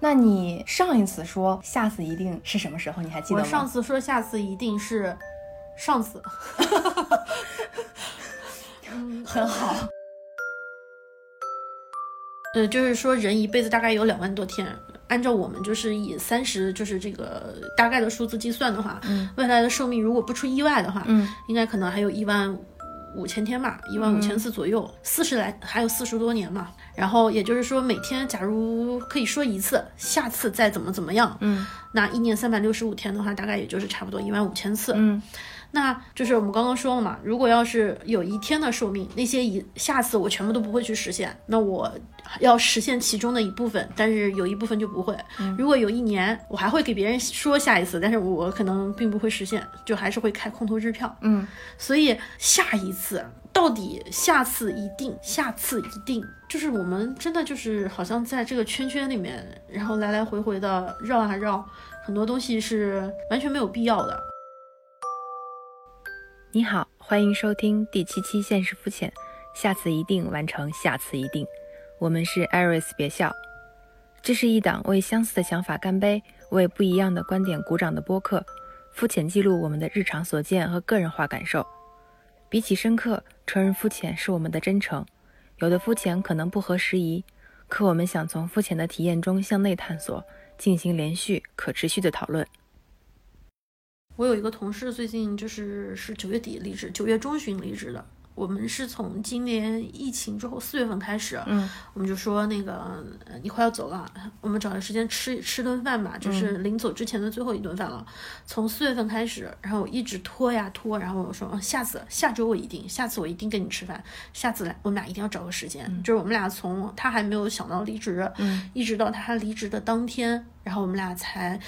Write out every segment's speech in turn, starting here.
那你上一次说下次一定是什么时候？你还记得吗？我上次说下次一定是上次，很好。呃，就是说人一辈子大概有两万多天，按照我们就是以三十就是这个大概的数字计算的话，嗯未来的寿命如果不出意外的话，嗯应该可能还有一万五千天嘛，一万五千次左右，四十来还有四十多年嘛。然后也就是说，每天假如可以说一次，下次再怎么怎么样，嗯那一年三百六十五天的话，大概也就是差不多一万五千次。嗯那就是我们刚刚说了嘛，如果要是有一天的寿命，那些一下次我全部都不会去实现，那我要实现其中的一部分，但是有一部分就不会。如果有一年我还会给别人说下一次，但是我可能并不会实现，就还是会开空头支票。嗯，所以下一次到底下次一定，下次一定，就是我们真的就是好像在这个圈圈里面，然后来来回回的绕啊绕，很多东西是完全没有必要的。你好，欢迎收听第七期《现实肤浅》，下次一定完成，下次一定。我们是 Iris，别笑。这是一档为相似的想法干杯，为不一样的观点鼓掌的播客，肤浅记录我们的日常所见和个人化感受。比起深刻，承认肤浅是我们的真诚。有的肤浅可能不合时宜，可我们想从肤浅的体验中向内探索，进行连续可持续的讨论。我有一个同事，最近就是是九月底离职，九月中旬离职的。我们是从今年疫情之后四月份开始，嗯，我们就说那个呃你快要走了，我们找个时间吃吃顿饭吧，就是临走之前的最后一顿饭了。从四月份开始，然后我一直拖呀拖，然后我说、嗯下次下周我一定，下次我一定跟你吃饭，下次来我们俩一定要找个时间。就是我们俩从他还没有想到离职，嗯，一直到他离职的当天，然后我们俩才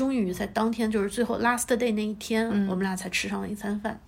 终于在当天，就是最后 last day 那一天，我们俩才吃上了一餐饭。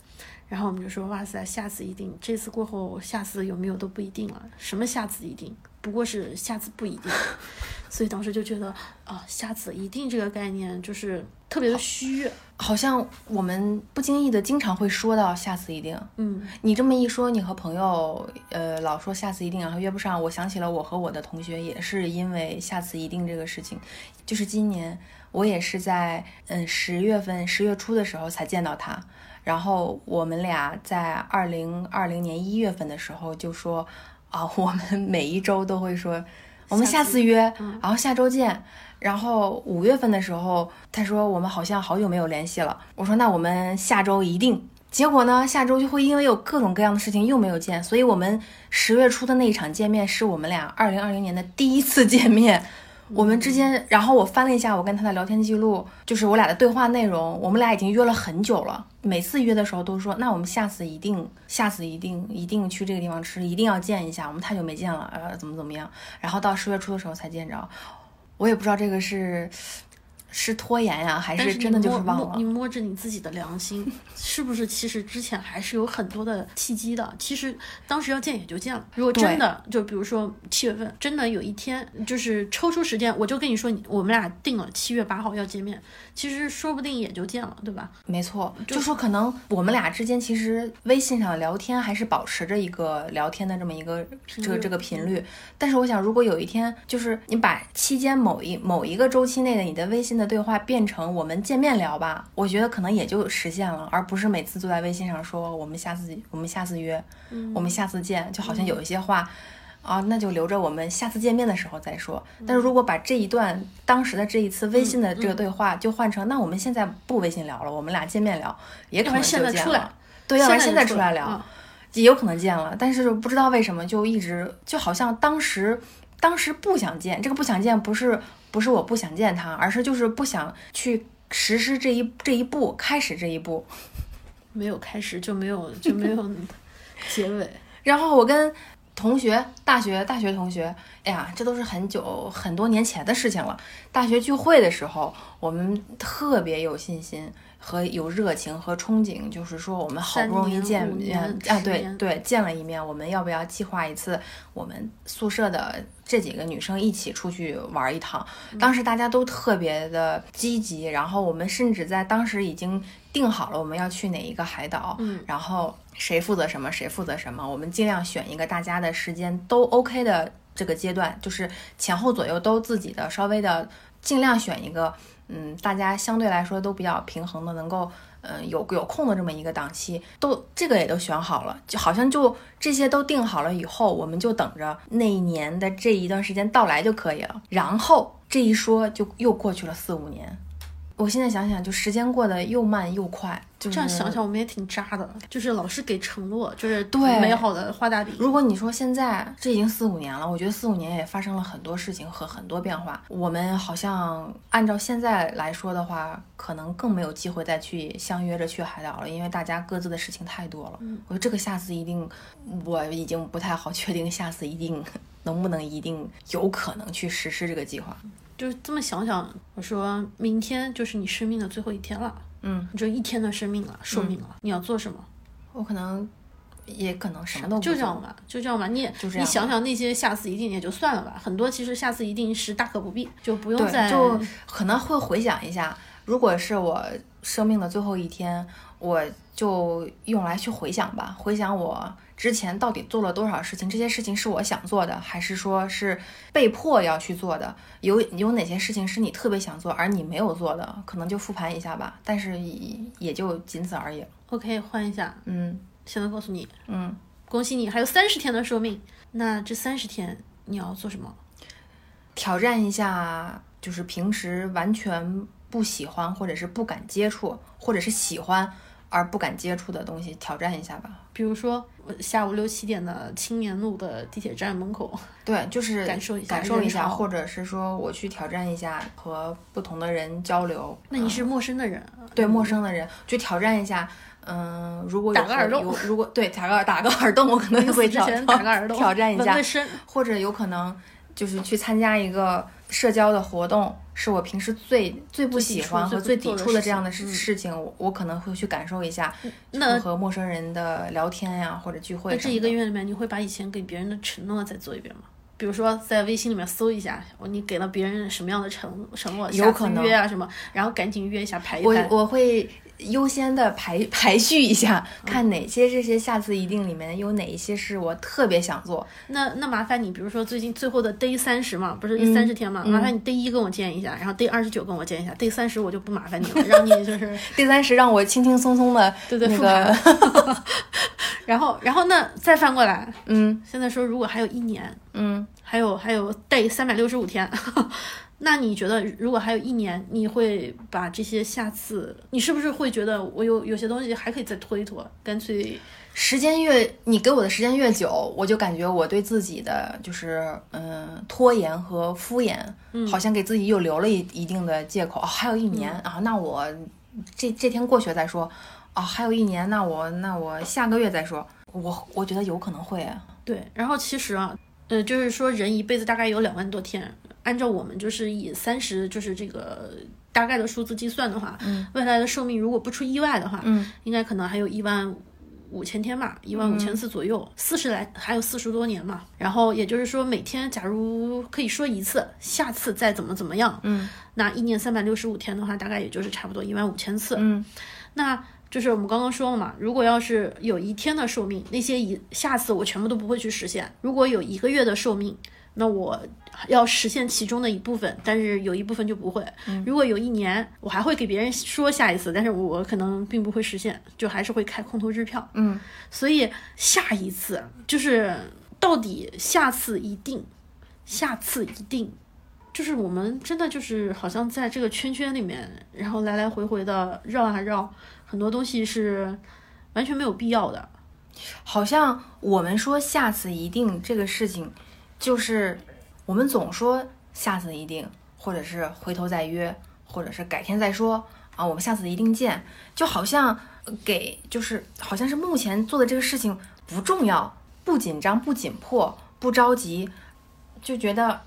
然后我们就说，哇塞，下次一定，这次过后，下次有没有都不一定了。什么下次一定，不过是下次不一定。所以当时就觉得啊，下次一定这个概念就是特别的虚。好像我们不经意的经常会说到下次一定。嗯，你这么一说，你和朋友呃老说下次一定，然后约不上，我想起了我和我的同学也是因为下次一定这个事情，就是今年我也是在嗯十月份十月初的时候才见到他，然后我们俩在二零二零年一月份的时候就说啊，我们每一周都会说我们下次约，然后下周见。然后五月份的时候，他说我们好像好久没有联系了。我说那我们下周一定。结果呢，下周就会因为有各种各样的事情又没有见，所以我们十月初的那一场见面是我们俩二零二零年的第一次见面。我们之间，然后我翻了一下我跟他的聊天记录，就是我俩的对话内容，我们俩已经约了很久了。每次约的时候都说，那我们下次一定，下次一定，一定去这个地方吃，一定要见一下。我们太久没见了，呃，怎么怎么样？然后到十月初的时候才见着，我也不知道这个是是拖延呀，还是真的就是摸忘了摸你。摸着你自己的良心，是不是？其实之前还是有很多的契机的。其实当时要见也就见了。如果真的，就比如说七月份，真的有一天就是抽出时间，我就跟你说，我们俩定了七月八号要见面，其实说不定也就见了，对吧？没错，就说可能我们俩之间其实微信上聊天还是保持着一个聊天的这么一个这个这个频率，但是我想，如果有一天就是你把期间某一某一个周期内的你的微信的对话变成我们见面聊吧，我觉得可能也就实现了，而不是每次都在微信上说我们下次我们下次约，我们下次见，就好像有一些话。啊，那就留着我们下次见面的时候再说。但是如果把这一段当时的这一次微信的这个对话就换成，那我们现在不微信聊了，我们俩见面聊，也可能就见了在出来。对，要不然现现在出来聊，也有可能见了。但是不知道为什么就一直就好像当时当时不想见，这个不想见不是不是我不想见他，而是就是不想去实施这一这一步，开始这一步。没有开始就没有就没有 结尾。然后我跟同学，大学大学同学，哎呀，这都是很久很多年前的事情了。大学聚会的时候，我们特别有信心和有热情和憧憬，就是说我们好不容易见面年啊，对对，见了一面，我们要不要计划一次我们宿舍的这几个女生一起出去玩一趟？当时大家都特别的积极，然后我们甚至在当时已经定好了我们要去哪一个海岛，嗯然后谁负责什么，谁负责什么，我们尽量选一个大家的时间都 OK 的这个阶段，就是前后左右都自己的稍微的尽量选一个，嗯，大家相对来说都比较平衡的，能够。嗯，有有空的这么一个档期，都这个也都选好了，就好像就这些都定好了以后，我们就等着那一年的这一段时间到来就可以了。然后这一说就又过去了四五年。我现在想想，就时间过得又慢又快。就这样想想，我们也挺渣的，就是老是给承诺，就是对美好的画大饼。如果你说现在这已经四五年了，我觉得四五年也发生了很多事情和很多变化。我们好像按照现在来说的话，可能更没有机会再去相约着去海岛了，因为大家各自的事情太多了。我觉得这个下次一定，我已经不太好确定下次一定能不能一定有可能去实施这个计划。就是这么想想，我说明天就是你生命的最后一天了，嗯，你就一天的生命了，寿命了，你要做什么？我可能也可能什么都不就这样吧，就这样吧。你也你想想那些下次一定也就算了吧，很多其实下次一定是大可不必，就不用再就可能会回想一下，如果是我生命的最后一天，我就用来去回想吧，回想我。之前到底做了多少事情？这些事情是我想做的，还是说是被迫要去做的？有有哪些事情是你特别想做而你没有做的？可能就复盘一下吧，但是也就仅此而已。OK，换一下，嗯，现在告诉你，嗯，恭喜你还有三十天的寿命。那这三十天你要做什么？挑战一下，就是平时完全不喜欢，或者是不敢接触，或者是喜欢而不敢接触的东西，挑战一下吧。比如说。下午六七点的青年路的地铁站门口，对，就是感受一下，感受一下，或者是说我去挑战一下和不同的人交流。那你是陌生的人，对陌生的人去挑战一下。嗯，如果有打个耳洞，如果对打个打个耳洞，我可能会挑挑战一下，或者有可能就是去参加一个社交的活动。是我平时最最不喜欢和最抵触的这样的事事情，我可能会去感受一下，那和陌生人的聊天呀，或者聚会。那这一个月里面，你会把以前给别人的承诺再做一遍吗？比如说在微信里面搜一下，你给了别人什么样的承承诺，有可能约啊什么，然后赶紧约一下排一排。我我会。优先的排 排序一下，看哪些这些下次一定里面有哪一些是我特别想做。那那麻烦你，比如说最近最后的 day 三十嘛，不是三十天嘛？麻烦你 day 一跟我见一下，然后 day 二十九跟我见一下，day 三十我就不麻烦你了，让你就是 day 三十让我轻轻松松的对对那个。然后然后那再翻过来，嗯，现在说如果还有一年，嗯，还有还有 day 三百六十五天。那你觉得，如果还有一年，你会把这些下次，你是不是会觉得我有有些东西还可以再拖一拖？干脆时间越你给我的时间越久，我就感觉我对自己的就是嗯拖延和敷衍，好像给自己又留了一一定的借口。哦还有一年啊，那我这这天过去再说。哦，还有一年，那我那我下个月再说。我我觉得有可能会。对，然后其实啊，呃，就是说人一辈子大概有两万多天。按照我们就是以三十就是这个大概的数字计算的话，未来的寿命如果不出意外的话，嗯，应该可能还有一万五千天吧，一万五千次左右，四十来还有四十多年嘛。然后也就是说，每天假如可以说一次，下次再怎么怎么样，嗯，那一年三百六十五天的话，大概也就是差不多一万五千次，嗯，那就是我们刚刚说了嘛，如果要是有一天的寿命，那些一下次我全部都不会去实现。如果有一个月的寿命。那我要实现其中的一部分，但是有一部分就不会。如果有一年，我还会给别人说下一次，但是我可能并不会实现，就还是会开空头支票。嗯，所以下一次就是到底下次一定，下次一定，就是我们真的就是好像在这个圈圈里面，然后来来回回的绕啊绕，很多东西是完全没有必要的。好像我们说下次一定这个事情。就是我们总说下次一定，或者是回头再约，或者是改天再说啊，我们下次一定见，就好像给就是好像是目前做的这个事情不重要、不紧张、不紧迫、不着急，就觉得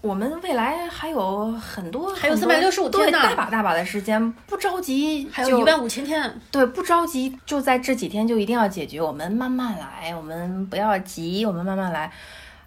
我们未来还有很多还有三百六十五天呢，大把大把的时间，不着急，还有一万五千天，对，不着急，就在这几天就一定要解决，我们慢慢来，我们不要急，我们慢慢来。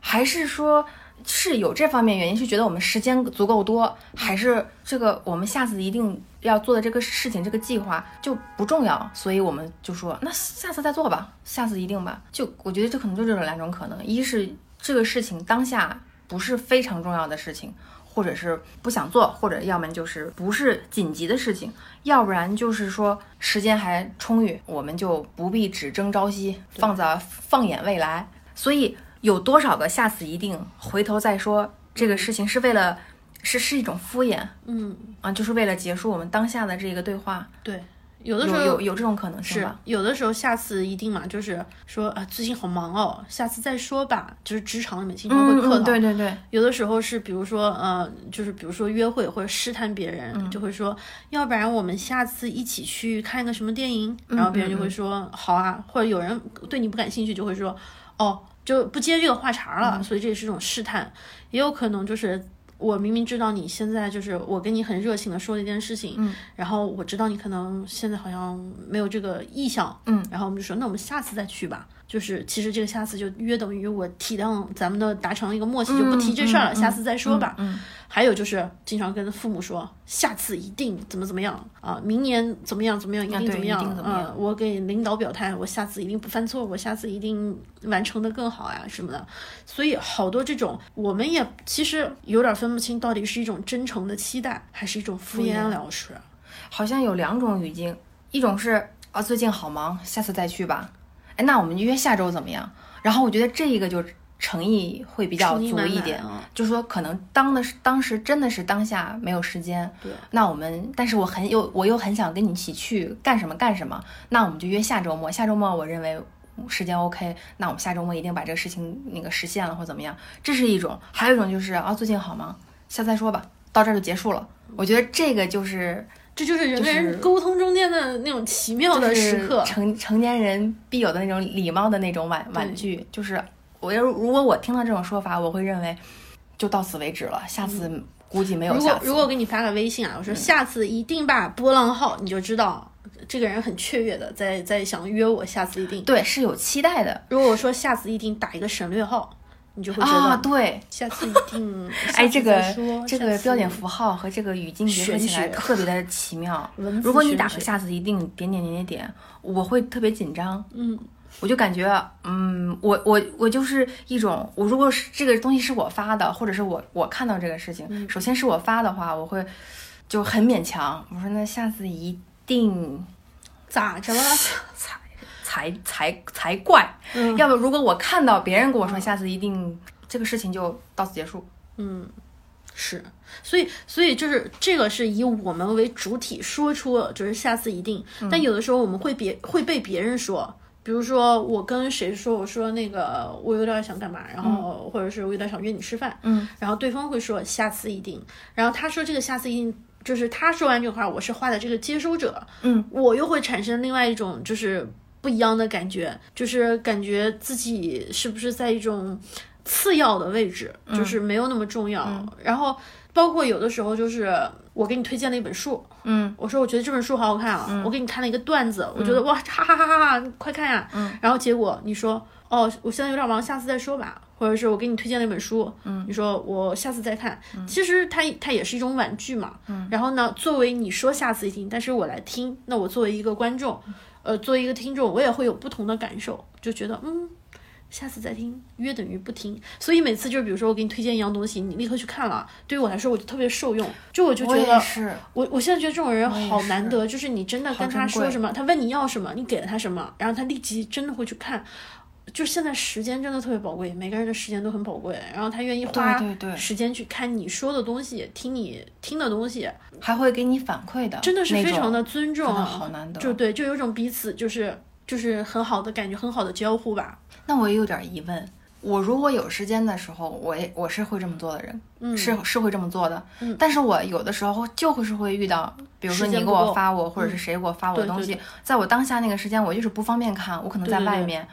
还是说，是有这方面原因，是觉得我们时间足够多，还是这个我们下次一定要做的这个事情，这个计划就不重要，所以我们就说那下次再做吧，下次一定吧。就我觉得这可能就这种两种可能，一是这个事情当下不是非常重要的事情，或者是不想做，或者要么就是不是紧急的事情，要不然就是说时间还充裕，我们就不必只争朝夕，放在放眼未来。所以有多少个下次一定回头再说这个事情，是为了是是一种敷衍，嗯啊，就是为了结束我们当下的这个对话。对。有的时候有有这种可能性是有的时候下次一定嘛，就是说啊最近好忙哦，下次再说吧。就是职场里面经常会客套，对对对。有的时候是比如说呃，就是比如说约会或者试探别人，就会说要不然我们下次一起去看个什么电影，然后别人就会说好啊，或者有人对你不感兴趣就会说哦就不接这个话茬了，所以这也是一种试探，也有可能就是。我明明知道你现在就是我跟你很热情的说了一件事情，嗯，然后我知道你可能现在好像没有这个意向，嗯，然后我们就说那我们下次再去吧。就是其实这个下次就约等于我体谅咱们的达成一个默契，就不提这事儿了，下次再说吧。嗯，还有就是经常跟父母说，下次一定怎么怎么样啊，明年怎么样怎么样，一定怎么样啊。我给领导表态，我下次一定不犯错，我下次一定完成的更好呀什么的。所以好多这种，我们也其实有点分不清，到底是一种真诚的期待，还是一种敷衍了事。好像有两种语境，一种是啊最近好忙，下次再去吧。哎，那我们约下周怎么样？然后我觉得这一个就诚意会比较足一点，就是说可能当的是当时真的是当下没有时间，对。那我们，但是我很有，我又很想跟你一起去干什么干什么，那我们就约下周末。下周末我认为时间 OK，那我们下周末一定把这个事情那个实现了或怎么样，这是一种。还有一种就是啊，最近好忙，下次再说吧，到这儿就结束了。我觉得这个就是。这就是人跟人沟通中间的那种奇妙的时刻，成成年人必有的那种礼貌的那种婉婉拒。就是我要如果我听到这种说法，我会认为就到此为止了，下次估计没有下次。如果如果我给你发个微信啊，我说下次一定把波浪号，你就知道这个人很雀跃的，在在想约我，下次一定对是有期待的。如果我说下次一定打一个省略号。你就会觉得对，下次一定 哎，这个这个标点符号和这个语境结合起来特别的奇妙。如果你打个下次一定点点点点点，我会特别紧张。嗯，我就感觉，嗯，我我我就是一种，我如果是这个东西是我发的，或者是我我看到这个事情，首先是我发的话，我会就很勉强。我说那下次一定咋着了？才才才怪，嗯。要不如果我看到别人跟我说下次一定这个事情就到此结束，嗯，是，所以所以就是这个是以我们为主体说出就是下次一定，但有的时候我们会别会被别人说，比如说我跟谁说我说那个我有点想干嘛，然后或者是我有点想约你吃饭，嗯，然后对方会说下次一定，然后他说这个下次一定就是他说完这话，我是话的这个接收者，嗯，我又会产生另外一种就是。不一样的感觉，就是感觉自己是不是在一种次要的位置，就是没有那么重要。然后包括有的时候，就是我给你推荐了一本书，嗯，我说我觉得这本书好好看啊，我给你看了一个段子，我觉得哇，哈哈哈哈哈，快看呀，嗯，然后结果你说哦，我现在有点忙，下次再说吧，或者是我给你推荐了一本书，嗯，你说我下次再看，其实它它也是一种婉拒嘛，嗯，然后呢，作为你说下次一听，但是我来听，那我作为一个观众。呃，作为一个听众，我也会有不同的感受，就觉得，嗯，下次再听，约等于不听。所以每次就是，比如说我给你推荐一样东西，你立刻去看了，对于我来说，我就特别受用。就我就觉得，我我现在觉得这种人好难得，就是你真的跟他说什么，他问你要什么，你给了他什么，然后他立即真的会去看。就现在时间真的特别宝贵，每个人的时间都很宝贵，然后他愿意花时间去看你说的东西，听你听的东西，还会给你反馈的，真的是非常的尊重，好难得，就对，就有种彼此就是就是很好的感觉，很好的交互吧。那我也有点疑问，我如果有时间的时候，我也我是会这么做的人，嗯，是是会这么做的，嗯，但是我有的时候就会是会遇到，比如说你给我发我，或者是谁给我发我的东西，在我当下那个时间，我就是不方便看，我可能在外面。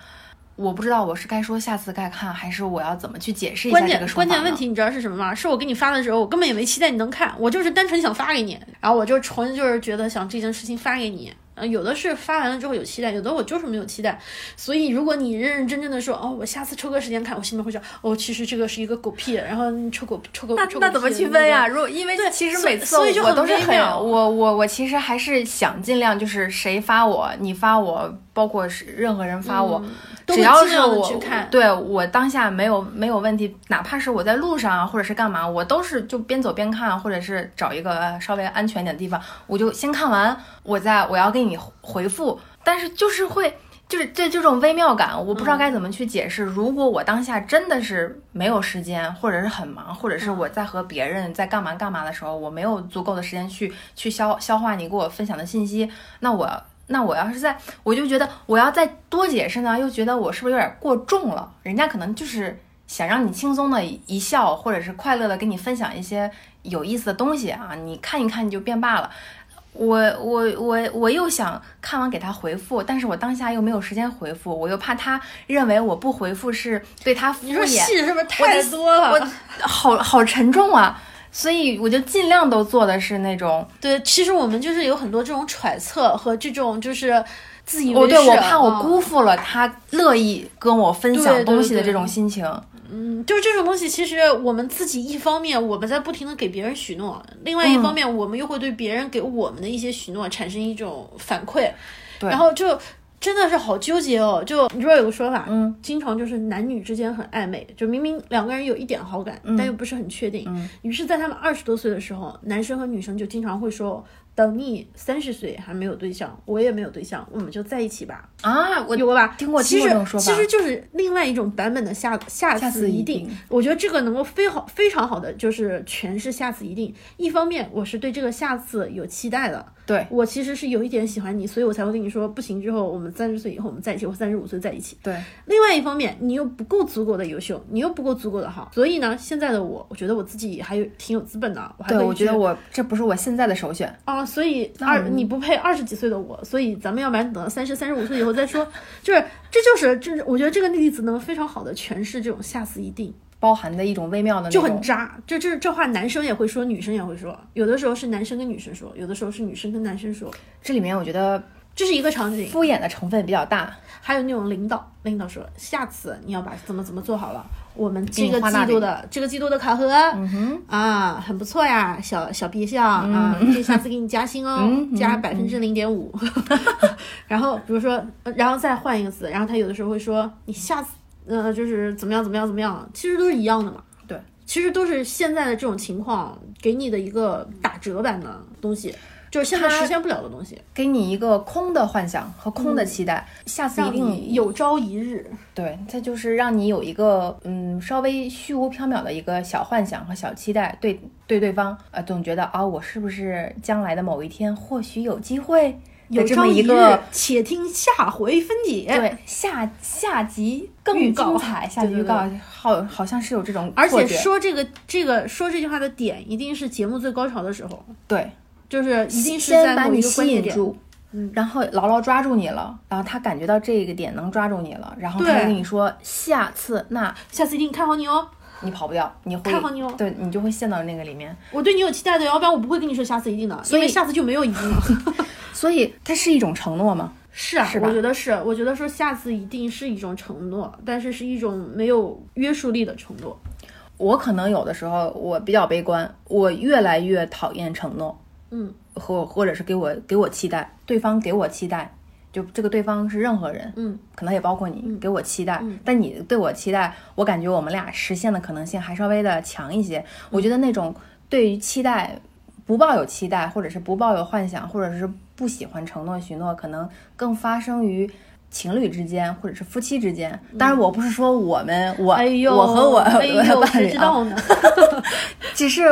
我不知道我是该说下次该看，还是我要怎么去解释一下这个关键问题？你知道是什么吗？是我给你发的时候，我根本也没期待你能看，我就是单纯想发给你，然后我就纯就是觉得想这件事情发给你。有的是发完了之后有期待，有的我就是没有期待。所以如果你认认真真的说，哦，我下次抽个时间看，我心里会想，哦，其实这个是一个狗屁。然后你抽狗抽狗，那那怎么区分呀？如果因为其实每次我都是很我我我其实还是想尽量就是谁发我，你发我包括是任何人发我，嗯只要是我去看对我当下没有没有问题，哪怕是我在路上啊，或者是干嘛，我都是就边走边看，或者是找一个呃稍微安全点的地方，我就先看完，我再我要给你回复，但是就是会。就是这这种微妙感，我不知道该怎么去解释。如果我当下真的是没有时间，或者是很忙，或者是我在和别人在干嘛干嘛的时候，我没有足够的时间去去消消化你给我分享的信息，那我那我要是在，我就觉得我要再多解释呢，又觉得我是不是有点过重了？人家可能就是想让你轻松的一笑，或者是快乐的跟你分享一些有意思的东西啊，你看一看你就变罢了。我我我我又想看完给他回复，但是我当下又没有时间回复，我又怕他认为我不回复是对他敷衍你说衍，戏是不是太多了？我好好沉重啊，所以我就尽量都做的是那种，对，其实我们就是有很多这种揣测和这种就是自以哦，为是。对我怕我嗯辜负了他乐意跟我分享东西的这种心情。嗯，就是这种东西，其实我们自己一方面我们在不停的给别人许诺，另外一嗯方面我们又会对别人给我们的一些许诺产生一种反馈，对然后就真的是好纠结哦。就你知道有个说法，嗯，经常就是男女之间很暧昧，就明明两个人有一点好感，但又不是很确定，嗯于是，在他们二十多岁的时候，男生和女生就经常会说。等你三十岁还没有对象，我也没有对象，我们就在一起吧。啊，我有过吧？听过其实听过这种说法其实就是另外一种版本的下下下次一定。定我觉得这个能够非好非常好的就是诠释下次一定。一方面我是对这个下次有期待的，对我其实是有一点喜欢你，所以我才会跟你说不行之后我们三十岁以后我们在一起，或三十五岁在一起。对另外一方面，你又不够足够的优秀，你又不够足够的好，所以呢，现在的我，我觉得我自己还有挺有资本的，我还对，我觉得我这不是我现在的首选。啊，所以二你不配二十几岁的我，所以咱们要不然等到三十三十五岁以后再说。就是这就是这是我觉得这个例子能非常好的诠释这种下次一定，包含的一种微妙的那就，很渣。这这这话男生也会说，女生也会说，有的时候是男生跟女生说，有的时候是女生跟男生说，这里面我觉得这是一个场景。敷衍的成分比较大。还有那种领导，领导说下次你要把怎么怎么做好了，我们这个季度的这个季度的考核，嗯哼，啊，很不错呀，小小毕校、啊，这下次给你加薪哦，嗯加百分之零点五。然后比如说，呃然后再换一个词，然后他有的时候会说你下次呃就是怎么样怎么样怎么样，其实都是一样的嘛。对，其实都是现在的这种情况给你的一个打折版的东西，就是现在实现不了的东西，给你一个空的幻想和空的期待，下次一让定你有朝一日。对，它就是让你有一个嗯稍微虚无缥缈的一个小幻想和小期待，对对对方呃总觉得啊我是不是将来的某一天或许有机会有的这么朝一个，且听下回分解。对下下集更精彩，下集预告好好像是有这种而且说这个这个说这句话的点，一定是节目最高潮的时候。对，就是一定是先把你吸。引住。嗯然后牢牢抓住你了，然后他感觉到这个点能抓住你了，然后他对就跟你说下次那下次一定看好你哦，你跑不掉，你会看好对你就会陷到那个里面。我对你有期待的，要不然我不会跟你说下次一定的，所以下次就没有一定了。所以它是一种承诺吗？是啊，是我觉得是，我觉得说下次一定是一种承诺，但是是一种没有约束力的承诺。我可能有的时候我比较悲观，我越来越讨厌承诺，嗯，或或者是给我给我期待，对方给我期待，就这个对方是任何人，嗯，可能也包括你，给我期待，但你对我期待，我感觉我们俩实现的可能性还稍微的强一些。我觉得那种对于期待不抱有期待，或者是不抱有幻想，或者是不喜欢承诺许诺，可能更发生于。情侣之间，或者是夫妻之间，当然我不是说我们，我、哎呦，我和我哎呦，我的伴侣啊，谁知道呢？只是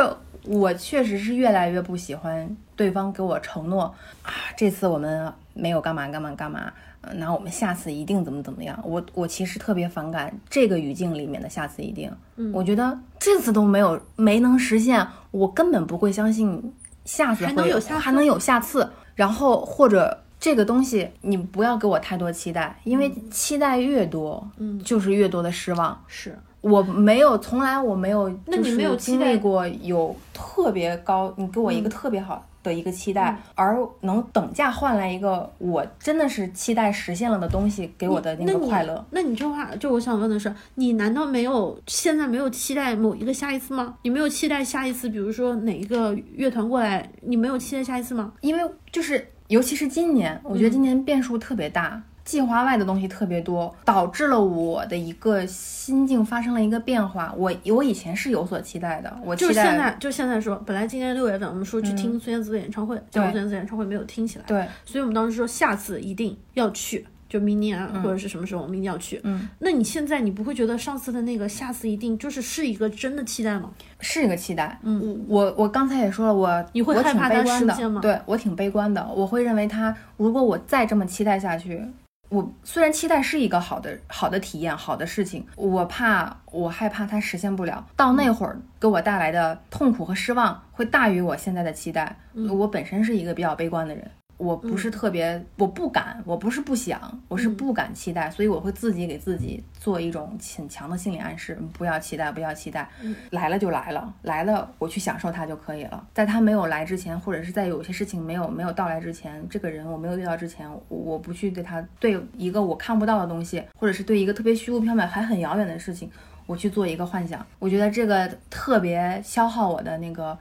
我确实是越来越不喜欢对方给我承诺啊，这次我们没有干嘛干嘛干嘛，呃那我们下次一定怎么怎么样。我我其实特别反感这个语境里面的下次一定，嗯我觉得这次都没有没能实现，我根本不会相信下次还能有下次还能有下次，然后或者。这个东西你不要给我太多期待，因为期待越多，嗯就是越多的失望。是，我没有，从来我没有，那你没有期经待历过有特别高，你给我一个特别好的一个期待，嗯而能等价换来一个我真的是期待实现了的东西给我的那个快乐。那你这话，就我想问的是，你难道没有现在没有期待某一个下一次吗？你没有期待下一次，比如说哪一个乐团过来，你没有期待下一次吗？因为就是尤其是今年，我觉得今年变数特别大。计划外的东西特别多，导致了我的一个心境发生了一个变化。我我以前是有所期待的，我就是现在，就现在说，本来今年六月份我们说去听孙燕姿的演唱会，结果孙燕姿演唱会没有听起来，对所以我们当时说下次一定要去，就明年啊或者是什么时候我们一定要去。嗯，那你现在你不会觉得上次的那个下次一定就是是一个真的期待吗？是一个期待。嗯，我我刚才也说了，我你会我挺害怕它悲观的实现吗对我挺悲观的，我会认为他如果我再这么期待下去。我虽然期待是一个好的好的体验，好的事情，我怕我害怕它实现不了，到那会儿给我带来的痛苦和失望会大于我现在的期待。我本身是一个比较悲观的人，我不是特别，我不敢，我不是不想，我是不敢期待，所以我会自己给自己做一种很强的心理暗示，不要期待，不要期待，来了就来了，来了我去享受它就可以了。在它没有来之前，或者是在有些事情没有没有到来之前，这个人我没有遇到之前，我我不去对他对一个我看不到的东西，或者是对一个特别虚无缥缈还很遥远的事情，我去做一个幻想，我觉得这个特别消耗我的那个。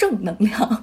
正能量，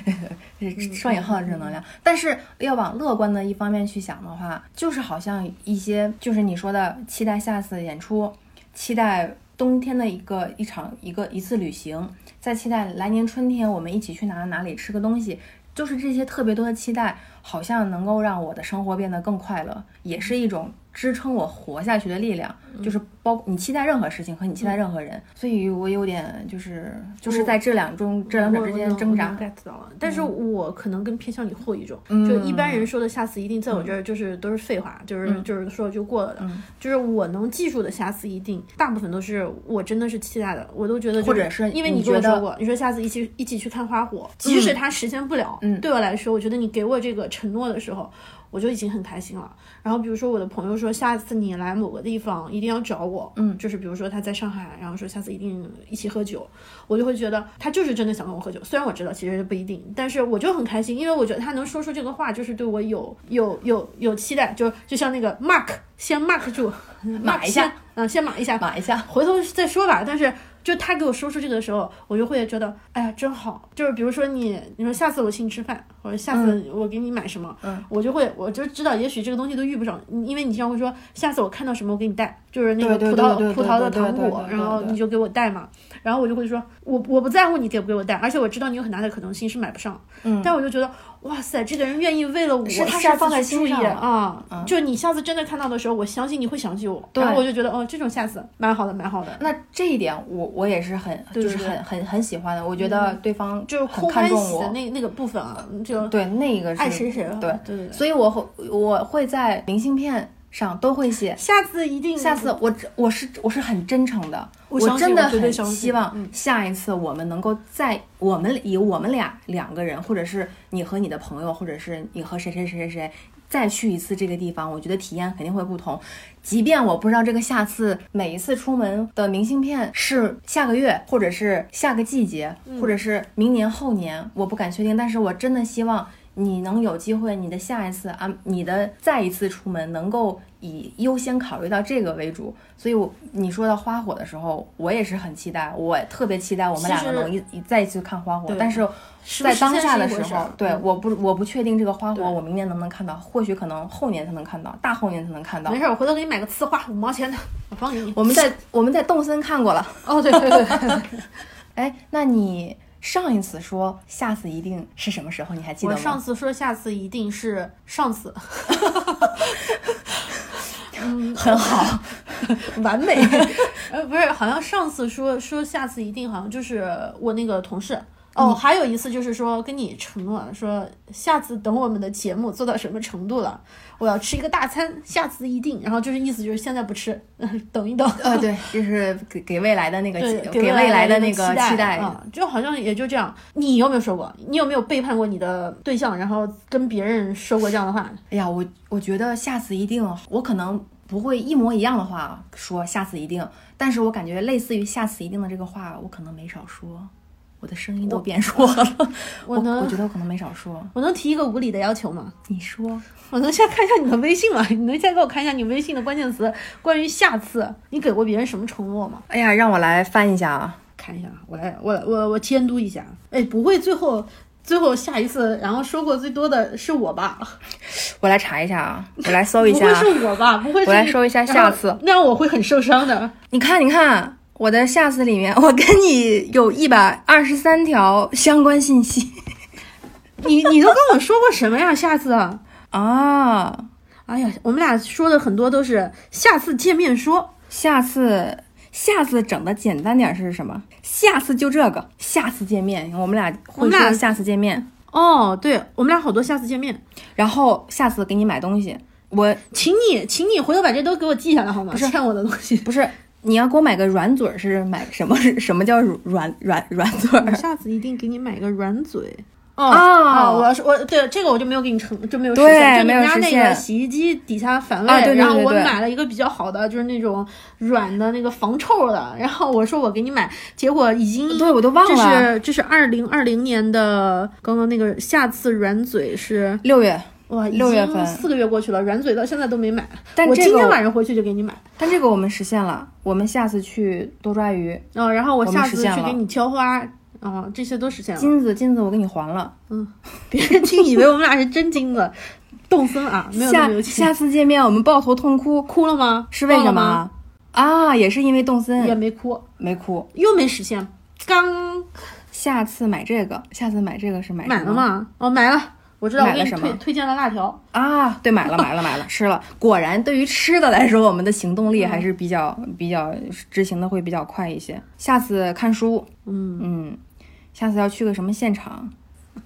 双引号的正能量。但是要往乐观的一方面去想的话，就是好像一些，就是你说的期待下次演出，期待冬天的一个一场一个一次旅行，再期待来年春天我们一起去哪哪里吃个东西，就是这些特别多的期待，好像能够让我的生活变得更快乐，也是一种支撑我活下去的力量。就是包你期待任何事情和你期待任何人，所以我有点就是就是在这两中这两者之间挣扎。get 到了，但是我可能更偏向你后一种，嗯。就一般人说的下次一定，在我这儿就是都是废话，就是嗯。就是说就过了的，就是我能记住的下次一定，大部分都是我真的是期待的，我都觉得就或者是因为你跟我说过，你说下次一起一起去看花火，即使它实现不了，嗯。对我来说，我觉得你给我这个承诺的时候。我就已经很开心了。然后比如说我的朋友说，下次你来某个地方一定要找我，嗯就是比如说他在上海，然后说下次一定一起喝酒，我就会觉得他就是真的想跟我喝酒。虽然我知道其实不一定，但是我就很开心，因为我觉得他能说出这个话，就是对我有有有有期待，就就像那个 mark 先 mark 住，码一下，嗯，先码一下，码一下。回头再说吧。但是就他给我说出这个的时候，我就会觉得，哎呀，真好。就是比如说你，你说下次我请你吃饭，或者下次我给你买什么，嗯。我就会我就知道，也许这个东西都遇不上，因为你经常会说，下次我看到什么我给你带，就是那个葡萄对对对对葡萄的糖果，对对对然后你就给我带嘛。然后我就会说，我我不在乎你给不给我带，而且我知道你有很大的可能性是买不上，嗯但我就觉得，哇塞，这个人愿意为了我是他放在心上了啊，就你下次真的看到的时候，我相信你会想起我，然后我就觉得，哦，这种下次蛮好的，蛮好的。那这一点我我也是很就是对对很很很喜欢的，我觉得对方就是很空欢喜看重我的那那个部分啊，就对那个是爱谁谁了。对对对对。所以我会我会在明信片上都会写。下次一定，下次我我是我是很真诚的，我真的很希望嗯下一次我们能够在我们以我们俩两个人，或者是你和你的朋友，或者是你和谁谁谁谁谁再去一次这个地方，我觉得体验肯定会不同。即便我不知道这个下次每一次出门的明信片是下个月，或者是下个季节，嗯或者是明年后年，我不敢确定，但是我真的希望。你能有机会，你的下一次啊，你的再一次出门能够以优先考虑到这个为主，所以我你说到花火的时候，我也是很期待，我特别期待我们两个能一一再一次看花火，但是在当下的时候对，嗯。我不我不确定这个花火我明年能不能看到，或许可能后年才能看到，大后年才能看到。没。事，我回头给你买个呲花，五毛钱的，我放给你。我们在我们在动森看过了，哦，对对对对，哎，那你上一次说下次一定是什么时候？你还记得吗？我上次说下次一定是上次，很好，完美。呃，不是，好像上次说说下次一定，好像就是我那个同事。哦，还有一次就是说跟你承诺说，下次等我们的节目做到什么程度了，我要吃一个大餐，下次一定。然后就是意思就是现在不吃，等一等。呃，对，就是给给未来的那个给给未来的那个期期待。啊、就好像也就这样。你有没有说过？你有没有背叛过你的对象，然后跟别人说过这样的话？哎呀，我我觉得下次一定，我可能不会一模一样的话说下次一定，但是我感觉类似于下次一定的这个话，我可能没少说。我的声音都变弱了，我能我觉得我可能没少说。我能提一个无理的要求吗？你说，我能先看一下你的微信吗？你能先给我看一下你微信的关键词？关于下次，你给过别人什么承诺吗？哎呀，让我来翻一下啊。看一下，我来，我我我监督一下。哎，不会最后最后下一次，然后说过最多的是我吧？我来查一下啊，我来搜一下。不会是我吧？不会是。我来搜一下下次，那样我会很受伤的。你看，你看我的下次里面，我跟你有一百二十三条相关信息。你你都跟我说过什么呀？下次啊啊？哎呀，我们俩说的很多都是下次见面说。下次，下次整的简单点是什么？下次就这个，下次见面。我们俩会说下次见面。哦，对，我们俩好多下次见面。然后下次给你买东西，我请你，请你回头把这都给我记下来好吗？不是欠我的东西，不是你要给我买个软嘴是买什么？什么叫软软软嘴？我下次一定给你买个软嘴。哦哦，我说我对这个我就没有给你成就没有实现，就你们家那个洗衣机底下反味，然后我买了一个比较好的，就是那种软的那个防臭的，然后我说我给你买，结果已经对我都忘了，这是这是二零二零年的刚刚那个下次软嘴是六月哇，六月份四个月过去了，软嘴到现在都没买，但我今天晚上回去就给你买，但这个我们实现了，我们下次去多抓鱼，嗯，然后我下次去给你挑花。哦，这些都实现了。金子，金子，我给你还了。嗯，别人听以为我们俩是真金子。动森啊，没有下下次见面我们抱头痛哭，哭了吗？是为什么？啊，也是因为动森。也没哭，没哭，又没实现。刚下次买这个，下次买这个是买买了吗？哦，买了。我知道买了什么？推荐了辣条啊，对，买了买了买了，吃了。果然，对于吃的来说，我们的行动力还是比较比较执行的会比较快一些。下次看书，嗯嗯，下次要去个什么现场？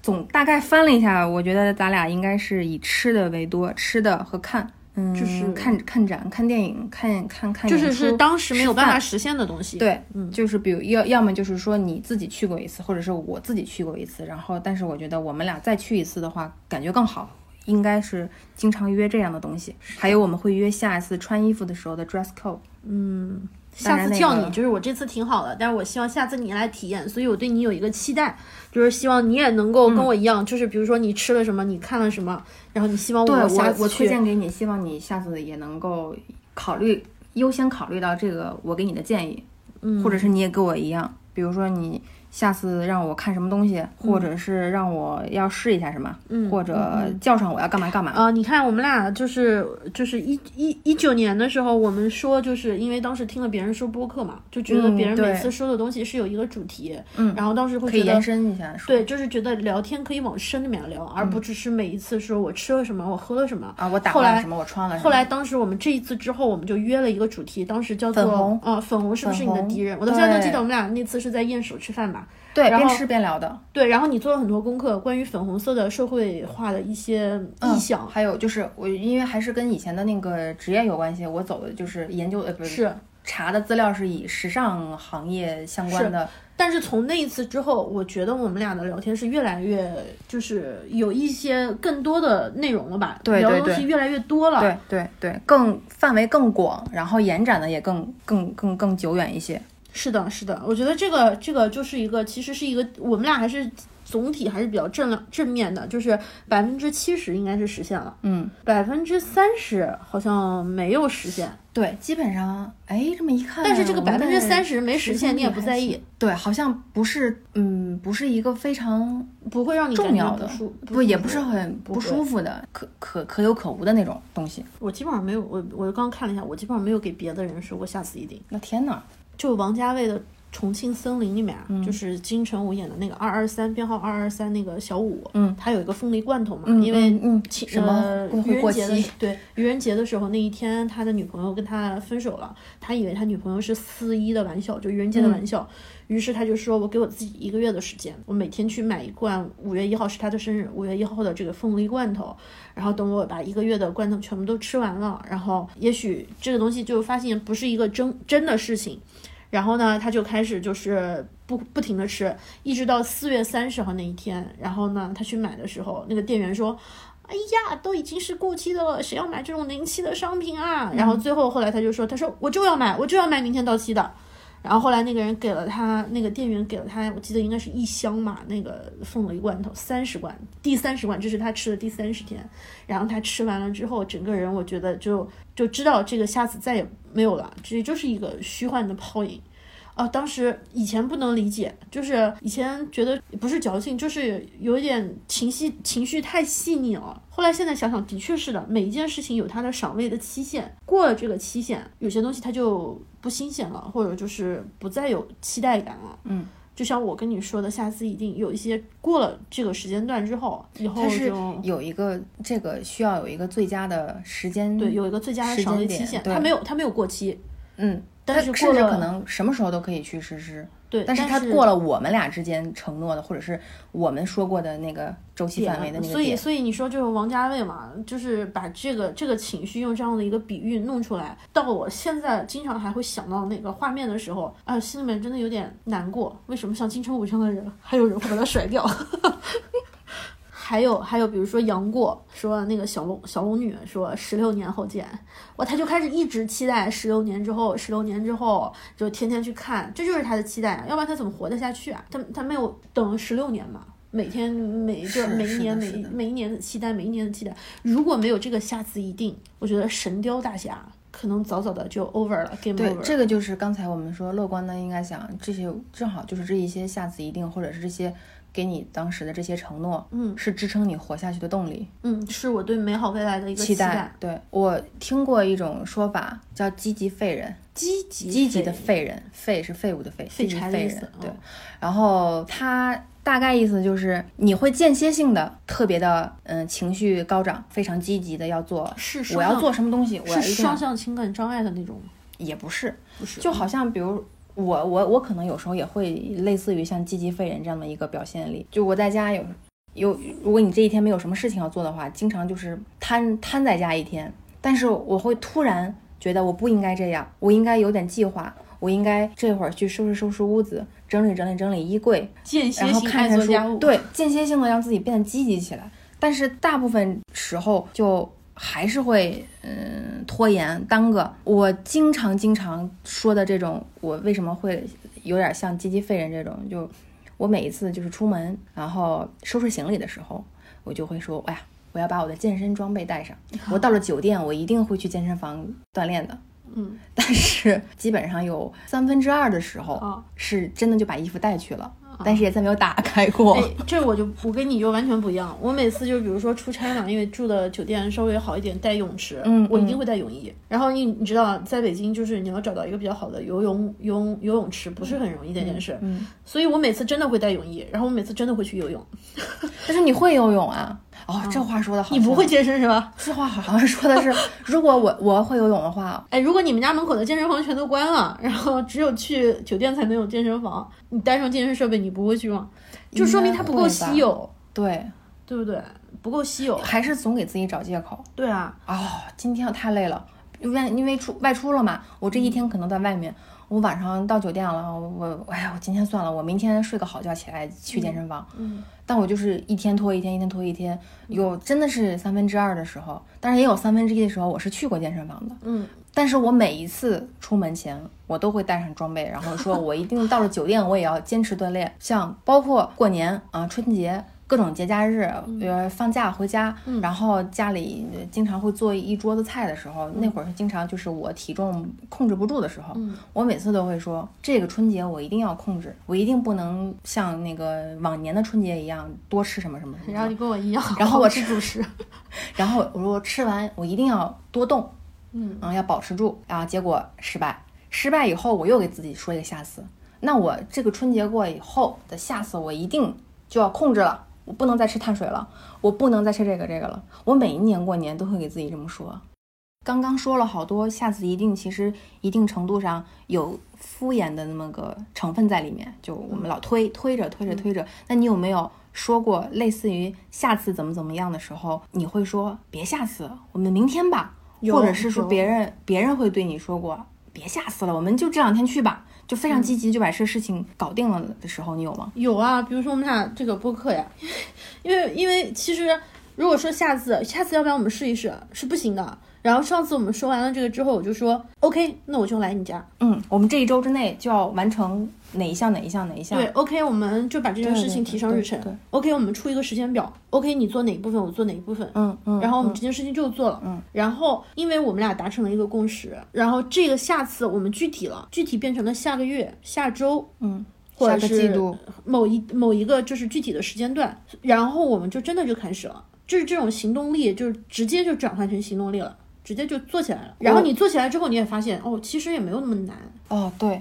总大概翻了一下，我觉得咱俩应该是以吃的为多，吃的和看。嗯，就是看看展、看电影、看看看就是是当时没有办法实现的东西。对，嗯，就是比如要要么就是说你自己去过一次，或者是我自己去过一次，然后但是我觉得我们俩再去一次的话，感觉更好，应该是经常约这样的东西。还有我们会约下一次穿衣服的时候的 dress code。嗯。下次叫你，就是我这次挺好的，但是我希望下次你来体验，所以我对你有一个期待，就是希望你也能够跟我一样，就是比如说你吃了什么，你看了什么，然后你希望我下次我推荐给你，希望你下次也能够考虑优先考虑到这个我给你的建议，嗯，或者是你也跟我一样，比如说你。下次让我看什么东西，或者是让我要试一下什么，或者叫上我要干嘛干嘛。啊？你看我们俩就是就是一一一九年的时候，我们说就是因为当时听了别人说播客嘛，就觉得别人每次说的东西是有一个主题，嗯，然后当时会可以延伸一下，对，就是觉得聊天可以往深里面聊，而不只是每一次说我吃了什么，我喝了什么。啊，我打了什么，我穿了什么。后来当时我们这一次之后，我们就约了一个主题，当时叫做粉红。啊，粉红是不是你的敌人？我到现在都记得我们俩那次是在雁首吃饭吧。对，边吃边聊的。对，然后你做了很多功课，关于粉红色的社会化的一些意向，还有就是我因为还是跟以前的那个职业有关系，我走的就是研究呃不是查的资料是以时尚行业相关的。但是从那一次之后，我觉得我们俩的聊天是越来越就是有一些更多的内容了吧？对聊的东西越来越多了。对对对，更范围更广，然后延展的也更更更更久远一些。是的，是的，我觉得这个这个就是一个，其实是一个，我们俩还是总体还是比较正正面的，就是百分之七十应该是实现了，嗯，百分之三十好像没有实现，对，基本上，哎，这么一看，但是这个百分之三十没实现，你也不在意，对，好像不是，嗯，不是一个非常不会让你重要的，不也不是很不舒服的，可可可有可无的那种东西。我基本上没有，我我刚刚看了一下，我基本上没有给别的人说过下次一定。那天呐！就王家卫的《重庆森林》里面啊，就是金城武演的那个二二三编号二二三那个小五，嗯，他有一个凤梨罐头嘛，因为嗯什么愚人节的对愚人节的时候那一天，他的女朋友跟他分手了，他以为他女朋友是四一的玩笑，就愚人节的玩笑，于是他就说我给我自己一个月的时间，我每天去买一罐五月一号是他的生日，五月一号的这个凤梨罐头，然后等我把一个月的罐头全部都吃完了，然后也许这个东西就发现不是一个真真的事情。然后呢，他就开始就是不不停的吃，一直到四月三十号那一天。然后呢，他去买的时候，那个店员说：“哎呀，都已经是过期的了，谁要买这种临期的商品啊？”然后最后后来他就说：“他说我就要买，我就要买明天到期的。”然后后来那个人给了他，那个店员给了他，我记得应该是一箱嘛，那个凤梨罐头三十罐，第三十罐，这是他吃的第三十天。然后他吃完了之后，整个人我觉得就就知道这个下次再也没有了，这就是一个虚幻的泡影。啊，当时以前不能理解，就是以前觉得不是矫情，就是有一点情绪情绪太细腻了。后来现在想想，的确是的，每一件事情有它的赏味的期限，过了这个期限，有些东西它就不新鲜了，或者就是不再有期待感了。嗯，就像我跟你说的，下次一定有一些过了这个时间段之后，以后它是就有一个这个需要有一个最佳的时间，对有一个最佳的赏味，期限，它没有它没有过期，嗯，但它是甚至可能什么时候都可以去实施。对，但是是它过了我们俩之间承诺的，或者是我们说过的那个周期范围的那个所以，点，所以你说就是王家卫嘛，就是把这个这个情绪用这样的一个比喻弄出来，到我现在经常还会想到那个画面的时候，啊，心里面真的有点难过。为什么像金城武这样的人，还有人会把他甩掉？还有还有，比如说杨过说那个小龙小龙女说十六年后见，哇，他就开始一直期待十六年之后，十六年之后就天天去看，这就是他的期待啊，要不然他怎么活得下去啊？他他没有等十六年嘛，每天每就是每一年每每一年的期待，每一年的期待，如果没有这个下次一定，我觉得《神雕大侠》可能早早的就 over 了，game，over。这个就是刚才我们说乐观的，应该想这些正好就是这一些下次一定，或者是这些给你当时的这些承诺，嗯是支撑你活下去的动力。嗯，是我对美好未来的一个期待。对我听过一种说法叫积极废人，积极积极的废废人，废是废物的废，废柴的意思废人。对嗯，然后他大概意思就是你会间歇性的特别的嗯情绪高涨，非常积极的要做，是我要做什么东西，我要是双向情感障碍的那种，也不是，不是？就好像比如我我我可能有时候也会类似于像积极废人这样的一个表现力，就我在家有有，如果你这一天没有什么事情要做的话，经常就是瘫瘫在家一天，但是我会突然觉得我不应该这样，我应该有点计划。我应该这会儿去收拾收拾屋子，整理整理整理衣柜，间歇然后性看看书爱做家务，，对，间歇性的让自己变得积极起来。但是大部分时候就还是会嗯拖延耽搁。我经常经常说的这种，我为什么会有点像积极废人这种？就我每一次就是出门，然后收拾行李的时候，我就会说，哎呀，我要把我的健身装备带上。我到了酒店，我一定会去健身房锻炼的。嗯，但是基本上有三分之二的时候啊是真的就把衣服带去了，但是也再没有打开过。哎，这我就我跟你就完全不一样。我每次就比如说出差嘛，因为住的酒店稍微好一点，带泳池，嗯我一定会带泳衣。然后你你知道，在北京就是你要找到一个比较好的游泳游泳游泳池，不是很容易的一件事。嗯，所以我每次真的会带泳衣，然后我每次真的会去游泳。但是你会游泳啊？哦，这话说的好。你不会？健身是吧？这话好像说的是，如果我我会游泳的话，哎，如果你们家门口的健身房全都关了，然后只有去酒店才能有健身房，你带上健身设备，你不会去吗？就说明它不够稀有，对，对不对？不够稀有。还是总给自己找借口。对啊，哦，今天我太累了，因为因为出外出了嘛，我这一天可能在外面。我晚上到酒店了，我哎呀，我今天算了，我明天睡个好觉起来去健身房。嗯，但我就是一天拖一天，一天拖一天，有真的是三分之二的时候，但是也有三分之一的时候，我是去过健身房的。嗯，但是我每一次出门前，我都会带上装备，然后说我一定到了酒店，我也要坚持锻炼。像包括过年啊、春节各种节假日，呃，放假回家，然后家里经常会做一桌子菜的时候，那会儿经常就是我体重控制不住的时候，我每次都会说，这个春节我一定要控制，我一定不能像那个往年的春节一样多吃什么什么什么。然后你跟我一样，然后我吃主食。然后我说吃完我一定要多动，嗯。啊，要保持住然后，结果失败，失败以后我又给自己说一个下次，那我这个春节过以后的下次我一定就要控制了，我不能再吃碳水了，我不能再吃这个这个了，我每一年过年都会给自己这么说。刚刚说了好多，下次一定其实一定程度上有敷衍的那么个成分在里面，就我们老推推着推着推着。那你有没有说过类似于下次怎么怎么样的时候，你会说别下次，我们明天吧，或者是说别人别人会对你说过别下次了，我们就这两天去吧，就非常积极就把这事情搞定了的时候，你有吗？有啊，比如说我们俩这个播客呀，因为因为其实如果说下次下次要不要我们试一试是不行的，然后上次我们说完了这个之后，我就说 OK，那我就来你家。嗯，我们这一周之内就要完成哪一项哪一项哪一项。对，OK，我们就把这件事情提上日程。OK，我们出一个时间表。OK，你做哪一部分，我做哪一部分。嗯嗯，然后我们这件事情就做了。嗯，然后因为我们俩达成了一个共识，然后这个下次我们具体了，具体变成了下个月、下周，嗯，或者下个季是度某一某一个就是具体的时间段，然后我们就真的就开始了，就是这种行动力，就是直接就转换成行动力了。直接就做起来了，然后你做起来之后，你也发现哦，其实也没有那么难。哦，对，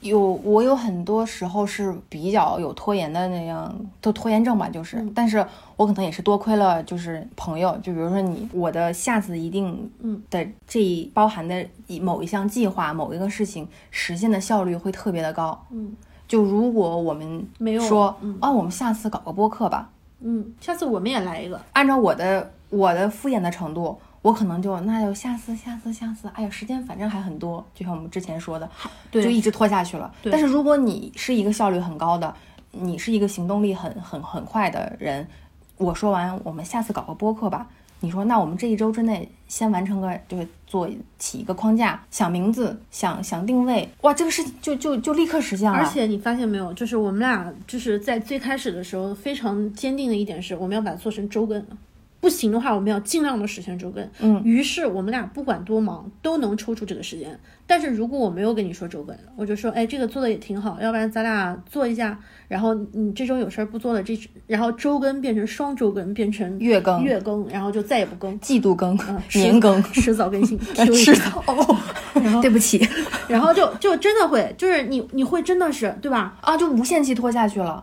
有我有很多时候是比较有拖延的那样，都拖延症吧，就是，但是我可能也是多亏了就是朋友，就比如说你，我的下次一定嗯的这一包含的一某一项计划、某一个事情实现的效率会特别的高。嗯。就如果我们没有。说嗯啊，我们下次搞个播客吧，嗯，下次我们也来一个。按照我的我的敷衍的程度，我可能就那就下次下次下次，哎呀，时间反正还很多，就像我们之前说的，对就一直拖下去了。对但是如果你是一个效率很高的，你是一个行动力很很很快的人，我说完我们下次搞个播客吧。你说，那我们这一周之内先完成个，就是做起一个框架，想名字，想想定位，哇，这个事情就就就立刻实现了。而且你发现没有，就是我们俩就是在最开始的时候非常坚定的一点是，我们要把它做成周更，不行的话，我们要尽量的实现周更。嗯，于是我们俩不管多忙都能抽出这个时间。但是如果我没有跟你说周更，我就说，哎，这个做的也挺好，要不然咱俩做一下。然后你这周有事儿不做了，这然后周更变成双周更，变成月更月更，然后就再也不更，季度更、迟年更、迟早更新，迟早。对不起然后就就真的会，就是你你会真的是对吧？啊，就无限期拖下去了。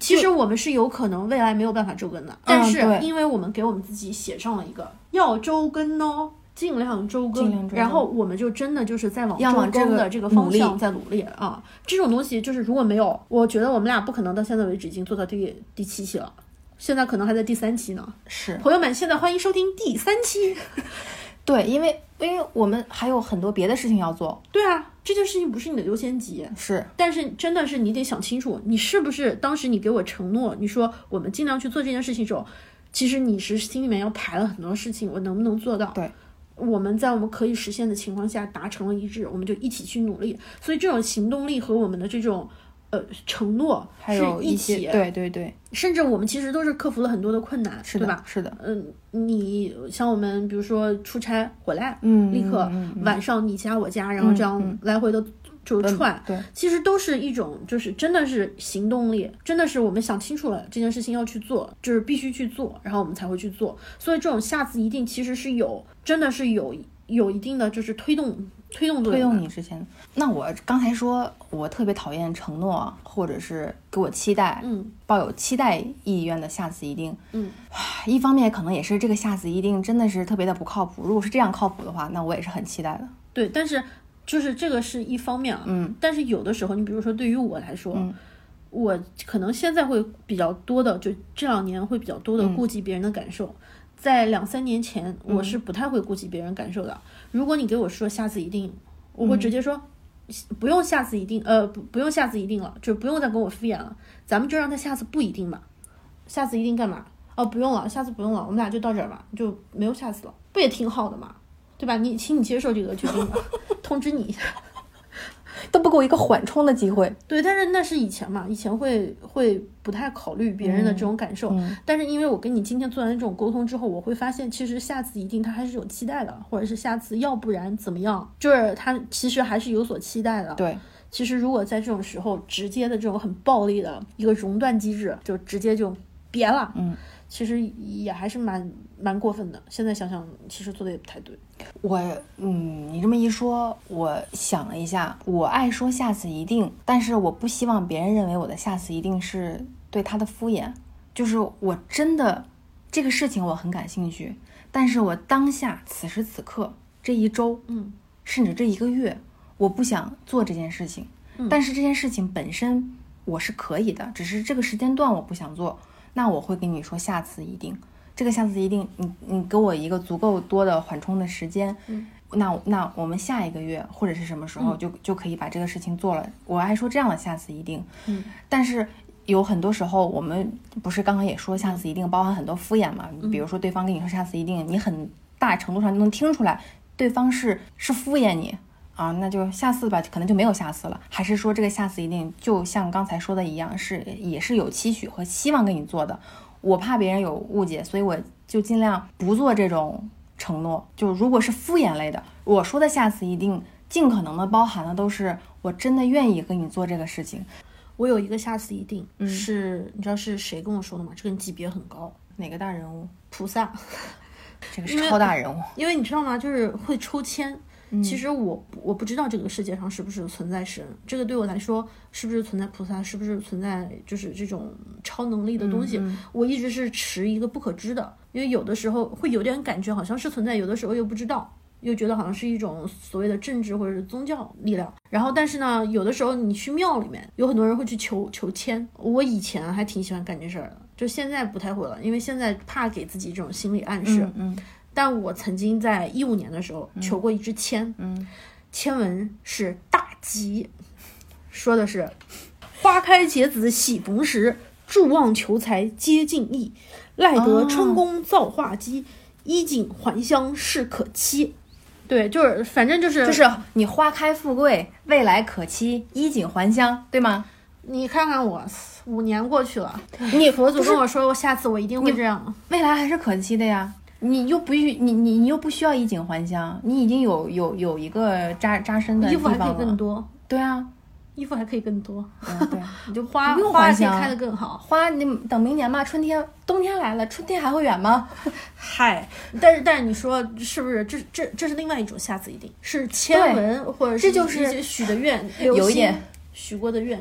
其实我们是有可能未来没有办法周更的，但是因为我们给我们自己写上了一个要周更哦，尽量周更，然后我们就真的就是在往周更的这个方向在努力啊。这种东西就是如果没有，我觉得我们俩不可能到现在为止已经做到第第七期了，现在可能还在第三期呢。是朋友们，现在欢迎收听第三期。对，因为因为我们还有很多别的事情要做。对啊，这件事情不是你的优先级，是但是真的是你得想清楚，你是不是当时你给我承诺，你说我们尽量去做这件事情的时候，其实你是心里面要排了很多事情，我能不能做到？对，我们在我们可以实现的情况下达成了一致，我们就一起去努力。所以这种行动力和我们的这种呃承诺还有是一起，对对对，甚至我们其实都是克服了很多的困难，是的对吧？是的，嗯，你像我们比如说出差回来，嗯立刻嗯嗯晚上你家我家，然后这样来回的就串，对，其实都是一种，就是真的是行动力，真的是我们想清楚了这件事情要去做，就是必须去做，然后我们才会去做。所以这种下次一定其实是有，真的是有有一定的就是推动推动推。动你之前。那我刚才说我特别讨厌承诺，或者是给我期待，嗯，抱有期待意愿的下次一定，嗯，一方面可能也是这个下次一定真的是特别的不靠谱。如果是这样靠谱的话，那我也是很期待的。对，但是就是这个是一方面啊，嗯，但是有的时候，你比如说对于我来说，嗯我可能现在会比较多的，就这两年会比较多的嗯顾及别人的感受。在两三年前，我是不太会顾及别人感受的。如果你给我说下次一定，我会直接说。不用下次一定，呃，不不用下次一定了，就不用再跟我敷衍了，咱们就让他下次不一定吧。下次一定干嘛？哦，不用了，下次不用了，我们俩就到这儿吧，就没有下次了，不也挺好的嘛，对吧？你请你接受这个决定吧，通知你一下。都不给我一个缓冲的机会。对，但是那是以前嘛，以前会会不太考虑别人的这种感受，嗯但是因为我跟你今天做完这种沟通之后，我会发现其实下次一定他还是有期待的，或者是下次要不然怎么样，就是他其实还是有所期待的。对，其实如果在这种时候直接的这种很暴力的一个熔断机制，就直接就别了，嗯，其实也还是蛮蛮过分的。现在想想，其实做的也不太对。我嗯，你这么一说，我想了一下，我爱说下次一定，但是我不希望别人认为我的下次一定是对他的敷衍，就是我真的这个事情我很感兴趣，但是我当下此时此刻这一周，嗯，甚至这一个月，我不想做这件事情，但是这件事情本身我是可以的，只是这个时间段我不想做，那我会跟你说下次一定。这个下次一定，你你给我一个足够多的缓冲的时间，嗯，那那我们下一个月或者是什么时候就、就可以把这个事情做了。我还说这样的下次一定，嗯，但是有很多时候我们不是刚刚也说下次一定包含很多敷衍嘛？比如说对方跟你说下次一定，你很大程度上就能听出来对方是是敷衍你啊，那就下次吧，可能就没有下次了。还是说这个下次一定就像刚才说的一样，是也是有期许和希望跟你做的。我怕别人有误解，所以我就尽量不做这种承诺。就如果是敷衍类的，我说的下次一定尽可能的包含的都是我真的愿意跟你做这个事情。我有一个下次一定是，你知道是谁跟我说的吗？这个人级别很高，哪个大人物？菩萨，这个是超大人物。因为你知道吗？就是会抽签。其实我我不知道这个世界上是不是存在神，这个对我来说是不是存在菩萨，是不是存在就是这种超能力的东西，我一直是持一个不可知的。因为有的时候会有点感觉好像是存在，有的时候又不知道。又觉得好像是一种所谓的政治或者是宗教力量，然后但是呢，有的时候你去庙里面，有很多人会去求求签。我以前还挺喜欢干这事儿的，就现在不太会了，因为现在怕给自己这种心理暗示。嗯，但我曾经在一五年的时候求过一支签，嗯，签文是大吉，说的是花开结子喜逢时，祝望求财皆尽意，赖得春宫造化机，衣锦还乡事可期。对，就是反正就是就是你花开富贵，未来可期，衣锦还乡，对吗？你看看我，五年过去了，你佛祖跟我说，我下次我一定会这样，未来还是可期的呀。你又不需你你你又不需要衣锦还乡，你已经有有有一个扎扎身的衣服还可以更多，对啊。衣服还可以更多，对，你就花花可以开的更好，花你等明年吧，春天冬天来了，春天还会远吗？嗨，但是但是你说是不是？这这这是另外一种，下次一定是签文或者这就是许的愿，有一点。许过的愿，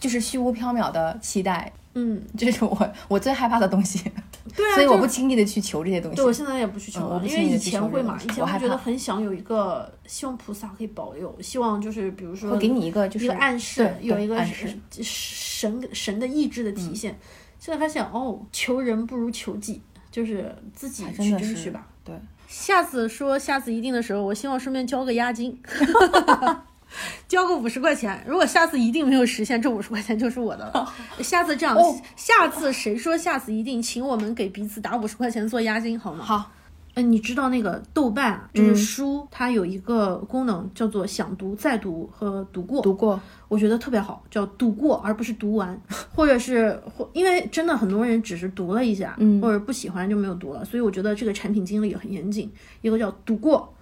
就是虚无缥缈的期待。嗯，这是我我最害怕的东西，对啊，所以我不轻易的去求这些东西。对，我现在也不去求了，因为以前会嘛，以前会觉得很想有一个，希望菩萨可以保佑，希望就是比如说给你一个就是一个暗示，有一个神神神的意志的体现。现在发现哦，求人不如求己，就是自己去争取吧。对，下次说下次一定的时候，我希望顺便交个押金。交个五十块钱，如果下次一定没有实现，这五十块钱就是我的了。下次这样，下次谁说下次一定，请我们给彼此打五十块钱做押金，好吗？好。嗯，你知道那个豆瓣就是书，它有一个功能叫做想读再读和读过。读过，我觉得特别好，叫读过而不是读完，或者是或因为真的很多人只是读了一下，嗯或者不喜欢就没有读了，所以我觉得这个产品经理很严谨。一个叫读过。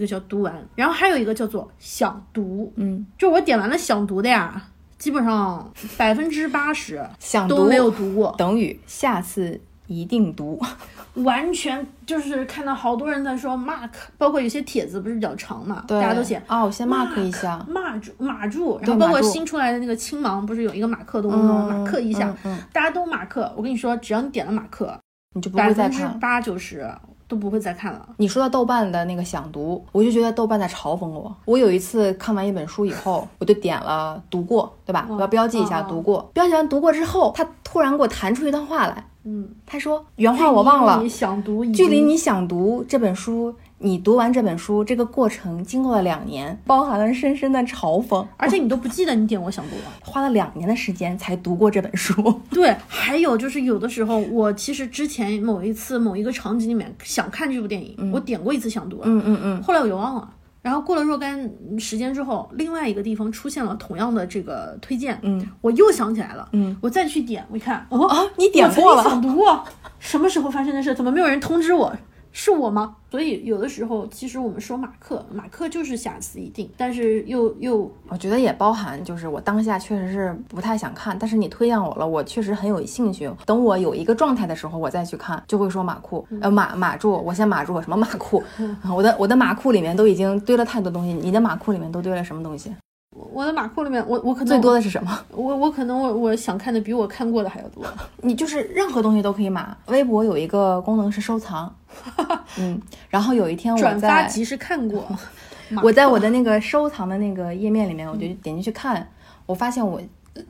一个叫读完，然后还有一个叫做想读，嗯，就我点完了想读的呀，基本上百分之八十想都没有读过，等于下次一定读，完全就是看到好多人在说 mark，包括有些帖子不是比较长嘛，大家都写哦，我先 mark 一下，码住码住，然后包括新出来的那个青芒不是有一个马克动作吗？马克一下，大家都马克，我跟你说，只要你点了马克，你就不会再看，百分之八九十。都不会再看了。你说到豆瓣的那个想读，我就觉得豆瓣在嘲讽我。我有一次看完一本书以后，我就点了读过，对吧？我要标记一下读过。标记完读过之后，他突然给我弹出一段话来。嗯，他说原话我忘了。想读，距离你想读这本书。你读完这本书，这个过程经过了两年，包含了深深的嘲讽，而且你都不记得你点过想读了，花了两年的时间才读过这本书。对，还有就是有的时候，我其实之前某一次某一个场景里面想看这部电影，我点过一次想读，嗯嗯嗯，后来我又忘了，然后过了若干时间之后，另外一个地方出现了同样的这个推荐，嗯，我又想起来了，嗯，我再去点，我一看，哦啊，你点过了，想读过，什么时候发生的事？怎么没有人通知我？是我吗？所以有的时候，其实我们说马克，马克就是下次一定，但是又又，我觉得也包含，就是我当下确实是不太想看，但是你推荐我了，我确实很有兴趣。等我有一个状态的时候，我再去看，就会说马库，呃马马住，我先马住，什么马库？我的我的马库里面都已经堆了太多东西，你的马库里面都堆了什么东西？我的马库里面，我我可能最多的是什么？我我可能我我想看的比我看过的还要多。你就是任何东西都可以码。微博有一个功能是收藏，嗯，然后有一天我转发即时看过，我在我的那个收藏的那个页面里面，我就点进去看，我发现我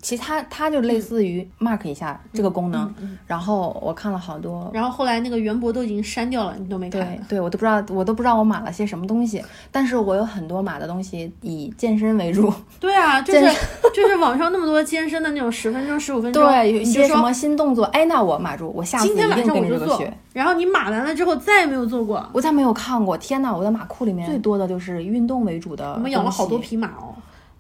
其他它它就类似于 mark 一下这个功能。然后我看了好多，然后后来那个袁博都已经删掉了，你都没看对。对，我都不知道我都不知道我码了些什么东西，但是我有很多码的东西以健身为主。对啊，就是 就是网上那么多健身的那种十分钟、十五分钟，对，有一些什么新动作，哎，那我码住，我下次一今天晚定跟上我就做然后你码完了之后再也没有做过。我再没有看过，天呐，我的码库里面最多的就是运动为主的。我们养了好多。匹马哦，哇，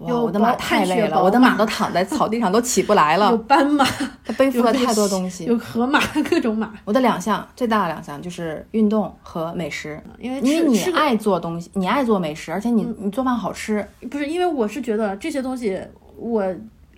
有我的马太累了，我的马马都躺在草地上都起不来了有，斑马，它背负了太多东西。有河马，各种马。我的两项最大的两项就是运动和美食，因为因为你爱做东西，你爱做美食，而且你你做饭好吃，不是因为我是觉得这些东西我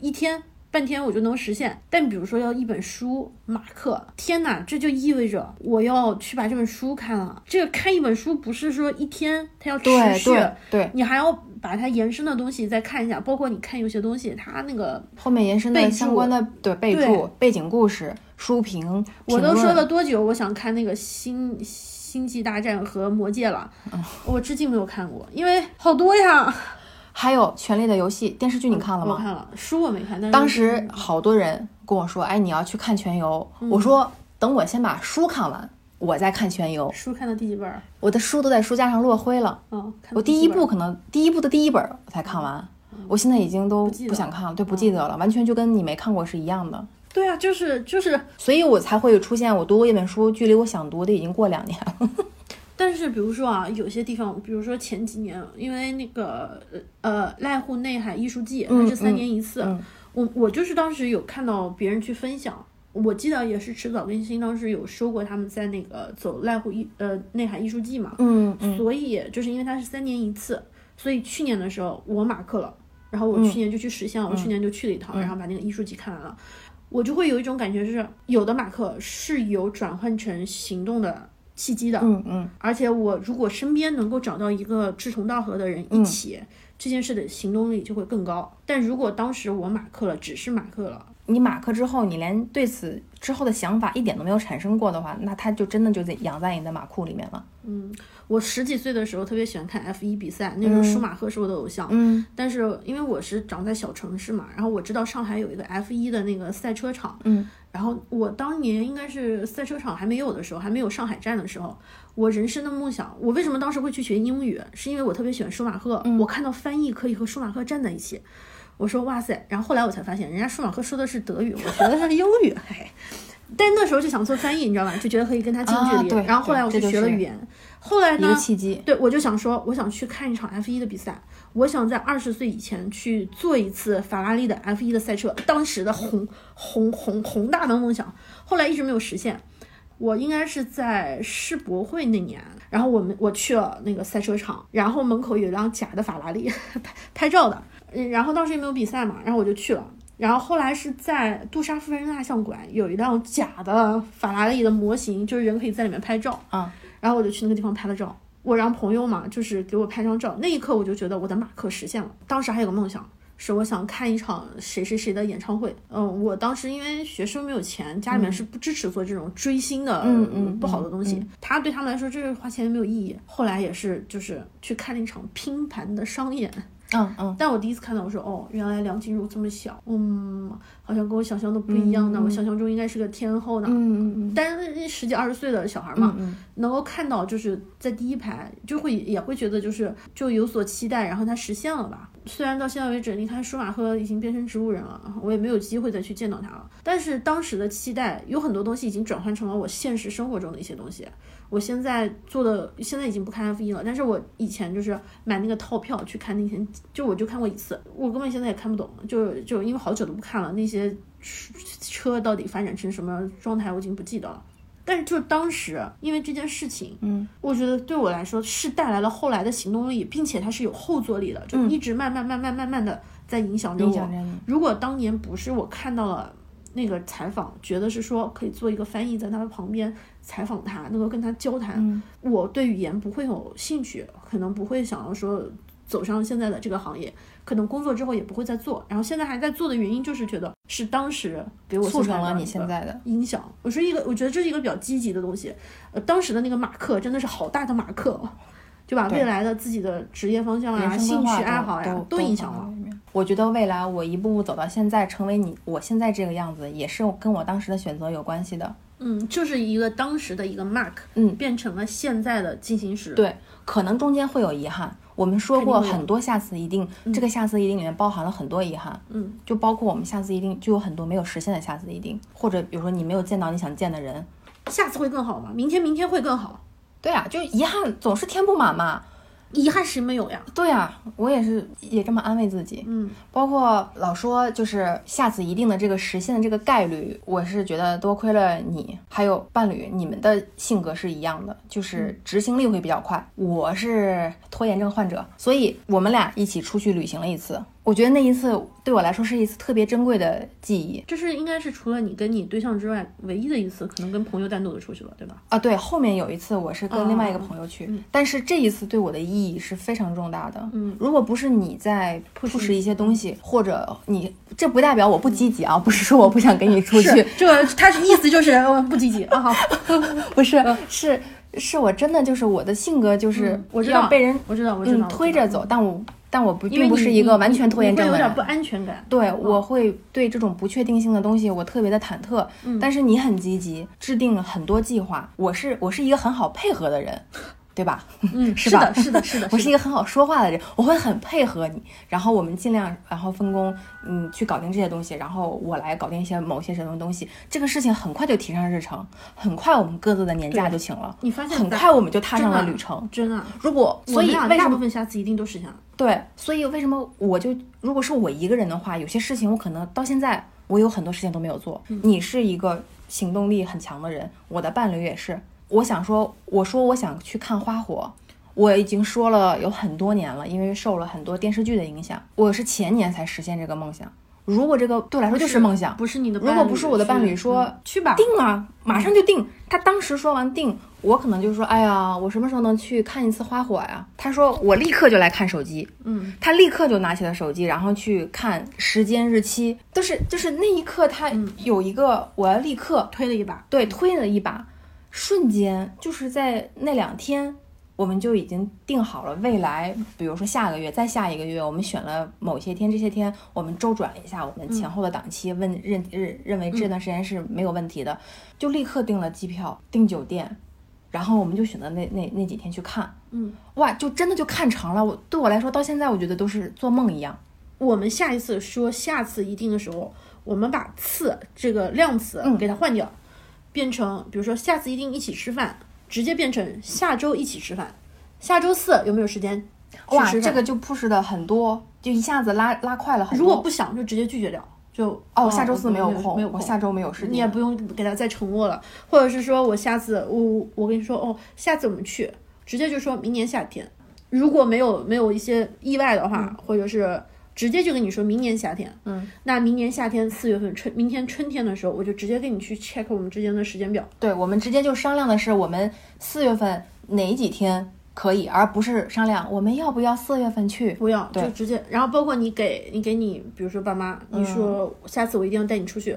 一天半天我就能实现，但比如说要一本书马克，天哪，这就意味着我要去把这本书看了。这个看一本书不是说一天，它要持续，对对对，你还要把它延伸的东西再看一下，包括你看有些东西，它那个后面延伸的相关的对备注、背景故事、书评，我都说了多久，我想看那个星星际大战和魔戒了，嗯我至今没有看过，因为好多呀。还有《权力的游戏》电视剧，你看了吗？我看了，书我没看，但是当时好多人跟我说：“哎，你要去看全游。嗯我说：“等我先把书看完，我在看全游。书看到第几本儿？我的书都在书架上落灰了。嗯，我第一部可能第一部的第一本我才看完，我现在已经都不想看了，对，不记得了，完全就跟你没看过是一样的。对啊，就是就是，所以我才会出现我读过一本书，距离我想读的已经过两年了。但是比如说啊，有些地方，比如说前几年，因为那个呃濑户内海艺术季，它是三年一次，嗯我我就是当时有看到别人去分享。我记得也是迟早更新，当时有说过他们在那个走濑户艺呃内海艺术季嘛，嗯嗯。所以就是因为它是三年一次，所以去年的时候我马克了，然后我嗯。去年就去实现了，我去年就去了一趟，然后把那个艺术季看完了，我就会有一种感觉，就是有的马克是有转换成行动的契机的，嗯嗯，而且我如果身边能够找到一个志同道合的人嗯一起，这件事的行动力就会更高。但如果当时我马克了，只是马克了，你马克之后，你连对此之后的想法一点都没有产生过的话，那他就真的就在养在你的马库里面了。嗯我十几岁的时候特别喜欢看 F 一比赛，那时候舒马赫是我的偶像。嗯但是因为我是长在小城市嘛，然后我知道上海有一个 F 一的那个赛车场，嗯，然后我当年应该是赛车场还没有的时候，还没有上海站的时候，我人生的梦想，我为什么当时会去学英语，是因为我特别喜欢舒马赫，我看到翻译可以和舒马赫站在一起，我说哇塞，然后后来我才发现，人家舒马赫说的是德语，我学的是英语，嘿。但那时候就想做翻译，你知道吧？就觉得可以跟他近距离。然后后来我就学了语言，后来一个呢，契机。对，我就想说，我想去看一场 F 一的比赛，我想在二十岁以前去做一次法拉利的 F 一的赛车，当时的宏宏宏宏大的梦想，后来一直没有实现。我应该是在世博会那年，然后我们我去了那个赛车场，然后门口有一辆假的法拉利 拍拍照的，嗯然后当时也没有比赛嘛，然后我就去了。然后后来是在杜莎夫人蜡像馆有一辆假的法拉利的模型，就是人可以在里面拍照。啊，然后我就去那个地方拍了照。我让朋友嘛，就是给我拍张照。那一刻我就觉得我的马克实现了。当时还有个梦想，是我想看一场谁谁谁的演唱会。嗯，我当时因为学生没有钱，家里面是不支持做这种追星的、嗯嗯不好的东西。嗯他对他们来说，这是花钱没有意义。后来也是就是去看了一场拼盘的商演。嗯嗯，但我第一次看到，我说哦，原来梁静茹这么小，嗯，好像跟我想象的不一样呢。我想象中应该是个天后呢。嗯嗯嗯但是十几二十岁的小孩嘛，嗯能够看到就是在第一排，就会也会觉得就是就有所期待，然后他实现了吧。虽然到现在为止，你看舒马赫已经变成植物人了，我也没有机会再去见到他了。但是当时的期待有很多东西已经转换成了我现实生活中的一些东西。我现在做的现在已经不看 F 一了，但是我以前就是买那个套票去看那些，就我就看过一次，我根本现在也看不懂，就就因为好久都不看了，那些车到底发展成什么状态我已经不记得了。但是就当时，因为这件事情，嗯，我觉得对我来说是带来了后来的行动力，并且它是有后坐力的，就一直慢慢慢慢慢慢的在影响着我。如果当年不是我看到了那个采访，觉得是说可以做一个翻译，在他的旁边采访他，能够跟他交谈，嗯我对语言不会有兴趣，可能不会想要说走上现在的这个行业，可能工作之后也不会再做。然后现在还在做的原因，就是觉得是当时给我促成了你现在的影响。我是一个，我觉得这是一个比较积极的东西。呃，当时的那个马克真的是好大的马克哦，对吧？对未来的自己的职业方向呀、人生兴趣爱好呀，都影响了。。我觉得未来我一步步走到现在，成为你我现在这个样子，也是跟我当时的选择有关系的。嗯，就是一个当时的一个 mark，嗯变成了现在的进行时。对，可能中间会有遗憾。我们说过很多下次一定，这个下次一定里面包含了很多遗憾。嗯，就包括我们下次一定就有很多没有实现的下次一定，或者比如说你没有见到你想见的人。下次会更好吗？明天，明天会更好。对啊，就遗憾总是填不满嘛。遗憾谁没有呀？对啊，我也是也这么安慰自己。嗯，包括老说就是下次一定的这个实现的这个概率，我是觉得多亏了你还有伴侣，你们的性格是一样的，就是执行力会比较快。我是拖延症患者，所以我们俩一起出去旅行了一次。我觉得那一次对我来说是一次特别珍贵的记忆这是应该是除了你跟你对象之外唯一的一次，可能跟朋友单独的出去了，对吧？啊。对，后面有一次我是跟另外一个朋友去，哦嗯但是这一次对我的意义是非常重大的。嗯，如果不是你在 push 一些东西，或者你这不代表我不积极啊，不是说我不想跟你出去，这个他是意思就是呃不积极啊。好，不是，是是我真的就是我的性格就是嗯我知道要被人我知道，我知道，嗯推着走，但我但我不并不是一个完全拖延症有点不。安全感。对，我会对这种不确定性的东西，我特别的忐忑。嗯但是你很积极，制定了很多计划。我是我是一个很好配合的人，对吧？嗯，是吧是的，是的，是的，我是一个很好说话的人，我会很配合你，然后我们尽量然后分工，嗯，去搞定这些东西，然后我来搞定一些某些什么东西。这个事情很快就提上日程，很快我们各自的年假就请了，你发现很快我们就踏上了旅程。真的。如果所以大部分下次一定都实现了。对？所以为什么我就如果是我一个人的话，有些事情我可能到现在我有很多事情都没有做。嗯你是一个行动力很强的人，我的伴侣也是。我想说，我说我想去看花火，我已经说了有很多年了，因为受了很多电视剧的影响，我是前年才实现这个梦想。如果这个对我来说就是梦想，不是你的伴侣。如果不是我的伴侣说嗯去吧，定啊，马上就定。他当时说完定，我可能就说，哎呀，我什么时候能去看一次花火呀？他说我立刻就来看手机，嗯，他立刻就拿起了手机，然后去看时间日期，都是就是那一刻他有一个我要立刻推了一把。对推了一把，瞬间就是在那两天。我们就已经定好了未来，比如说下个月，再下一个月，我们选了某些天，这些天我们周转了一下我们前后的档期，问认认认为这段时间是没有问题的，就立刻订了机票，订酒店，然后我们就选择那那那几天去看，嗯，哇，就真的就看成了。我对我来说，到现在我觉得都是做梦一样。我们下一次说下次一定的时候，我们把次这个量词嗯给它换掉，变成比如说下次一定一起吃饭，直接变成下周一起吃饭。下周四有没有时间哇，这个就 push 的很多，就一下子拉拉快了很多。如果不想就直接拒绝掉，就哦，下周四没有没空，没有空。我下周没有时间。你也不用给他再承诺了，或者是说我下次我我跟你说哦，下次我们去，直接就说明年夏天，如果没有没有一些意外的话，或者是直接就跟你说明年夏天，嗯，那明年夏天四月份春，明天春天的时候，我就直接跟你去 check 我们之间的时间表，对，我们直接就商量的是我们四月份哪几天可以，而不是商量我们要不要四月份去。不要就直接，然后包括你给你给你，比如说爸妈，你说下次我一定要带你出去，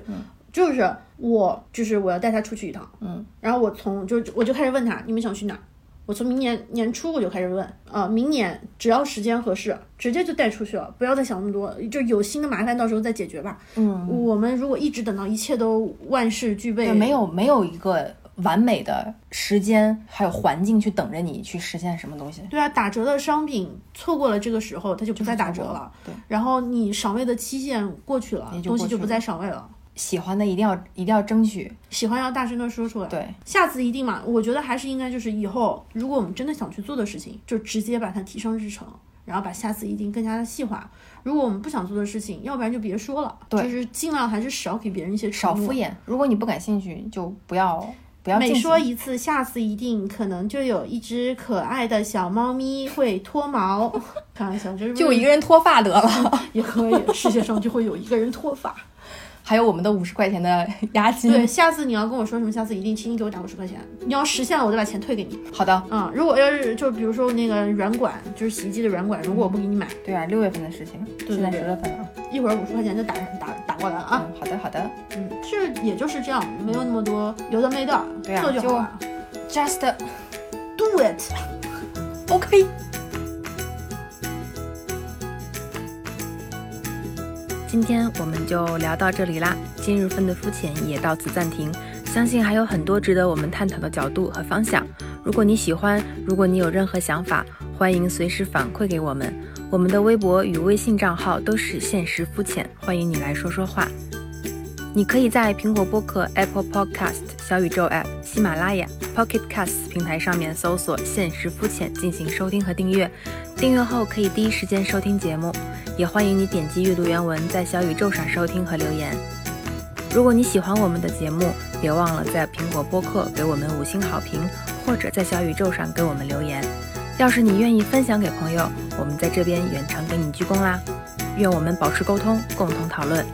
就是我就是我要带他出去一趟，嗯，然后我从就我就开始问他你们想去哪儿，我从明年年初我就开始问，啊，明年只要时间合适，直接就带出去了，不要再想那么多，就有新的麻烦到时候再解决吧。嗯，我们如果一直等到一切都万事俱备，没有没有一个完美的时间还有环境去等着你去实现什么东西。对啊，打折的商品错过了这个时候，它就不再打折了。对，然后你赏味的期限过去了，也就过去了东西就不再赏味了。喜欢的一定要一定要争取。喜欢要大声的说出来。对，下次一定嘛，我觉得还是应该就是以后，如果我们真的想去做的事情，就直接把它提上日程，然后把下次一定更加的细化。如果我们不想做的事情，要不然就别说了，对就是尽量还是少给别人一些少敷。衍。如果你不感兴趣，就不要不要每。说一次，下次一定可能就有一只可爱的小猫咪会脱毛。开玩笑，就是就一个人脱发得了，也可以，世界上就会有一个人脱发。还有我们的五十块钱的押金。对，下次你要跟我说什么，下次一定轻轻给我打五十块钱。你要实现了，我再把钱退给你。好的，嗯，如果要是就比如说那个软管，就是洗衣机的软管，如果我不给你买，对啊，六月份的事情，现在对十月份了。一会儿五十块钱就打打打过来了啊。嗯，好的好的嗯，是也就是这样，没有那么多有的没的，对啊就做就好了。，just Do it。OK。今天我们就聊到这里啦，今日份的肤浅也到此暂停。相信还有很多值得我们探讨的角度和方向。如果你喜欢，如果你有任何想法，欢迎随时反馈给我们。我们的微博与微信账号都是现实肤浅，欢迎你来说说话。你可以在苹果播客、Apple Podcast、小宇宙 App、喜马拉雅、Pocket Casts 平台上面搜索“现实肤浅”进行收听和订阅。订阅后可以第一时间收听节目，也欢迎你点击阅读原文，在小宇宙上收听和留言。如果你喜欢我们的节目，别忘了在苹果播客给我们五星好评，或者在小宇宙上给我们留言。要是你愿意分享给朋友，我们在这边远程给你鞠躬啦。愿我们保持沟通，共同讨论。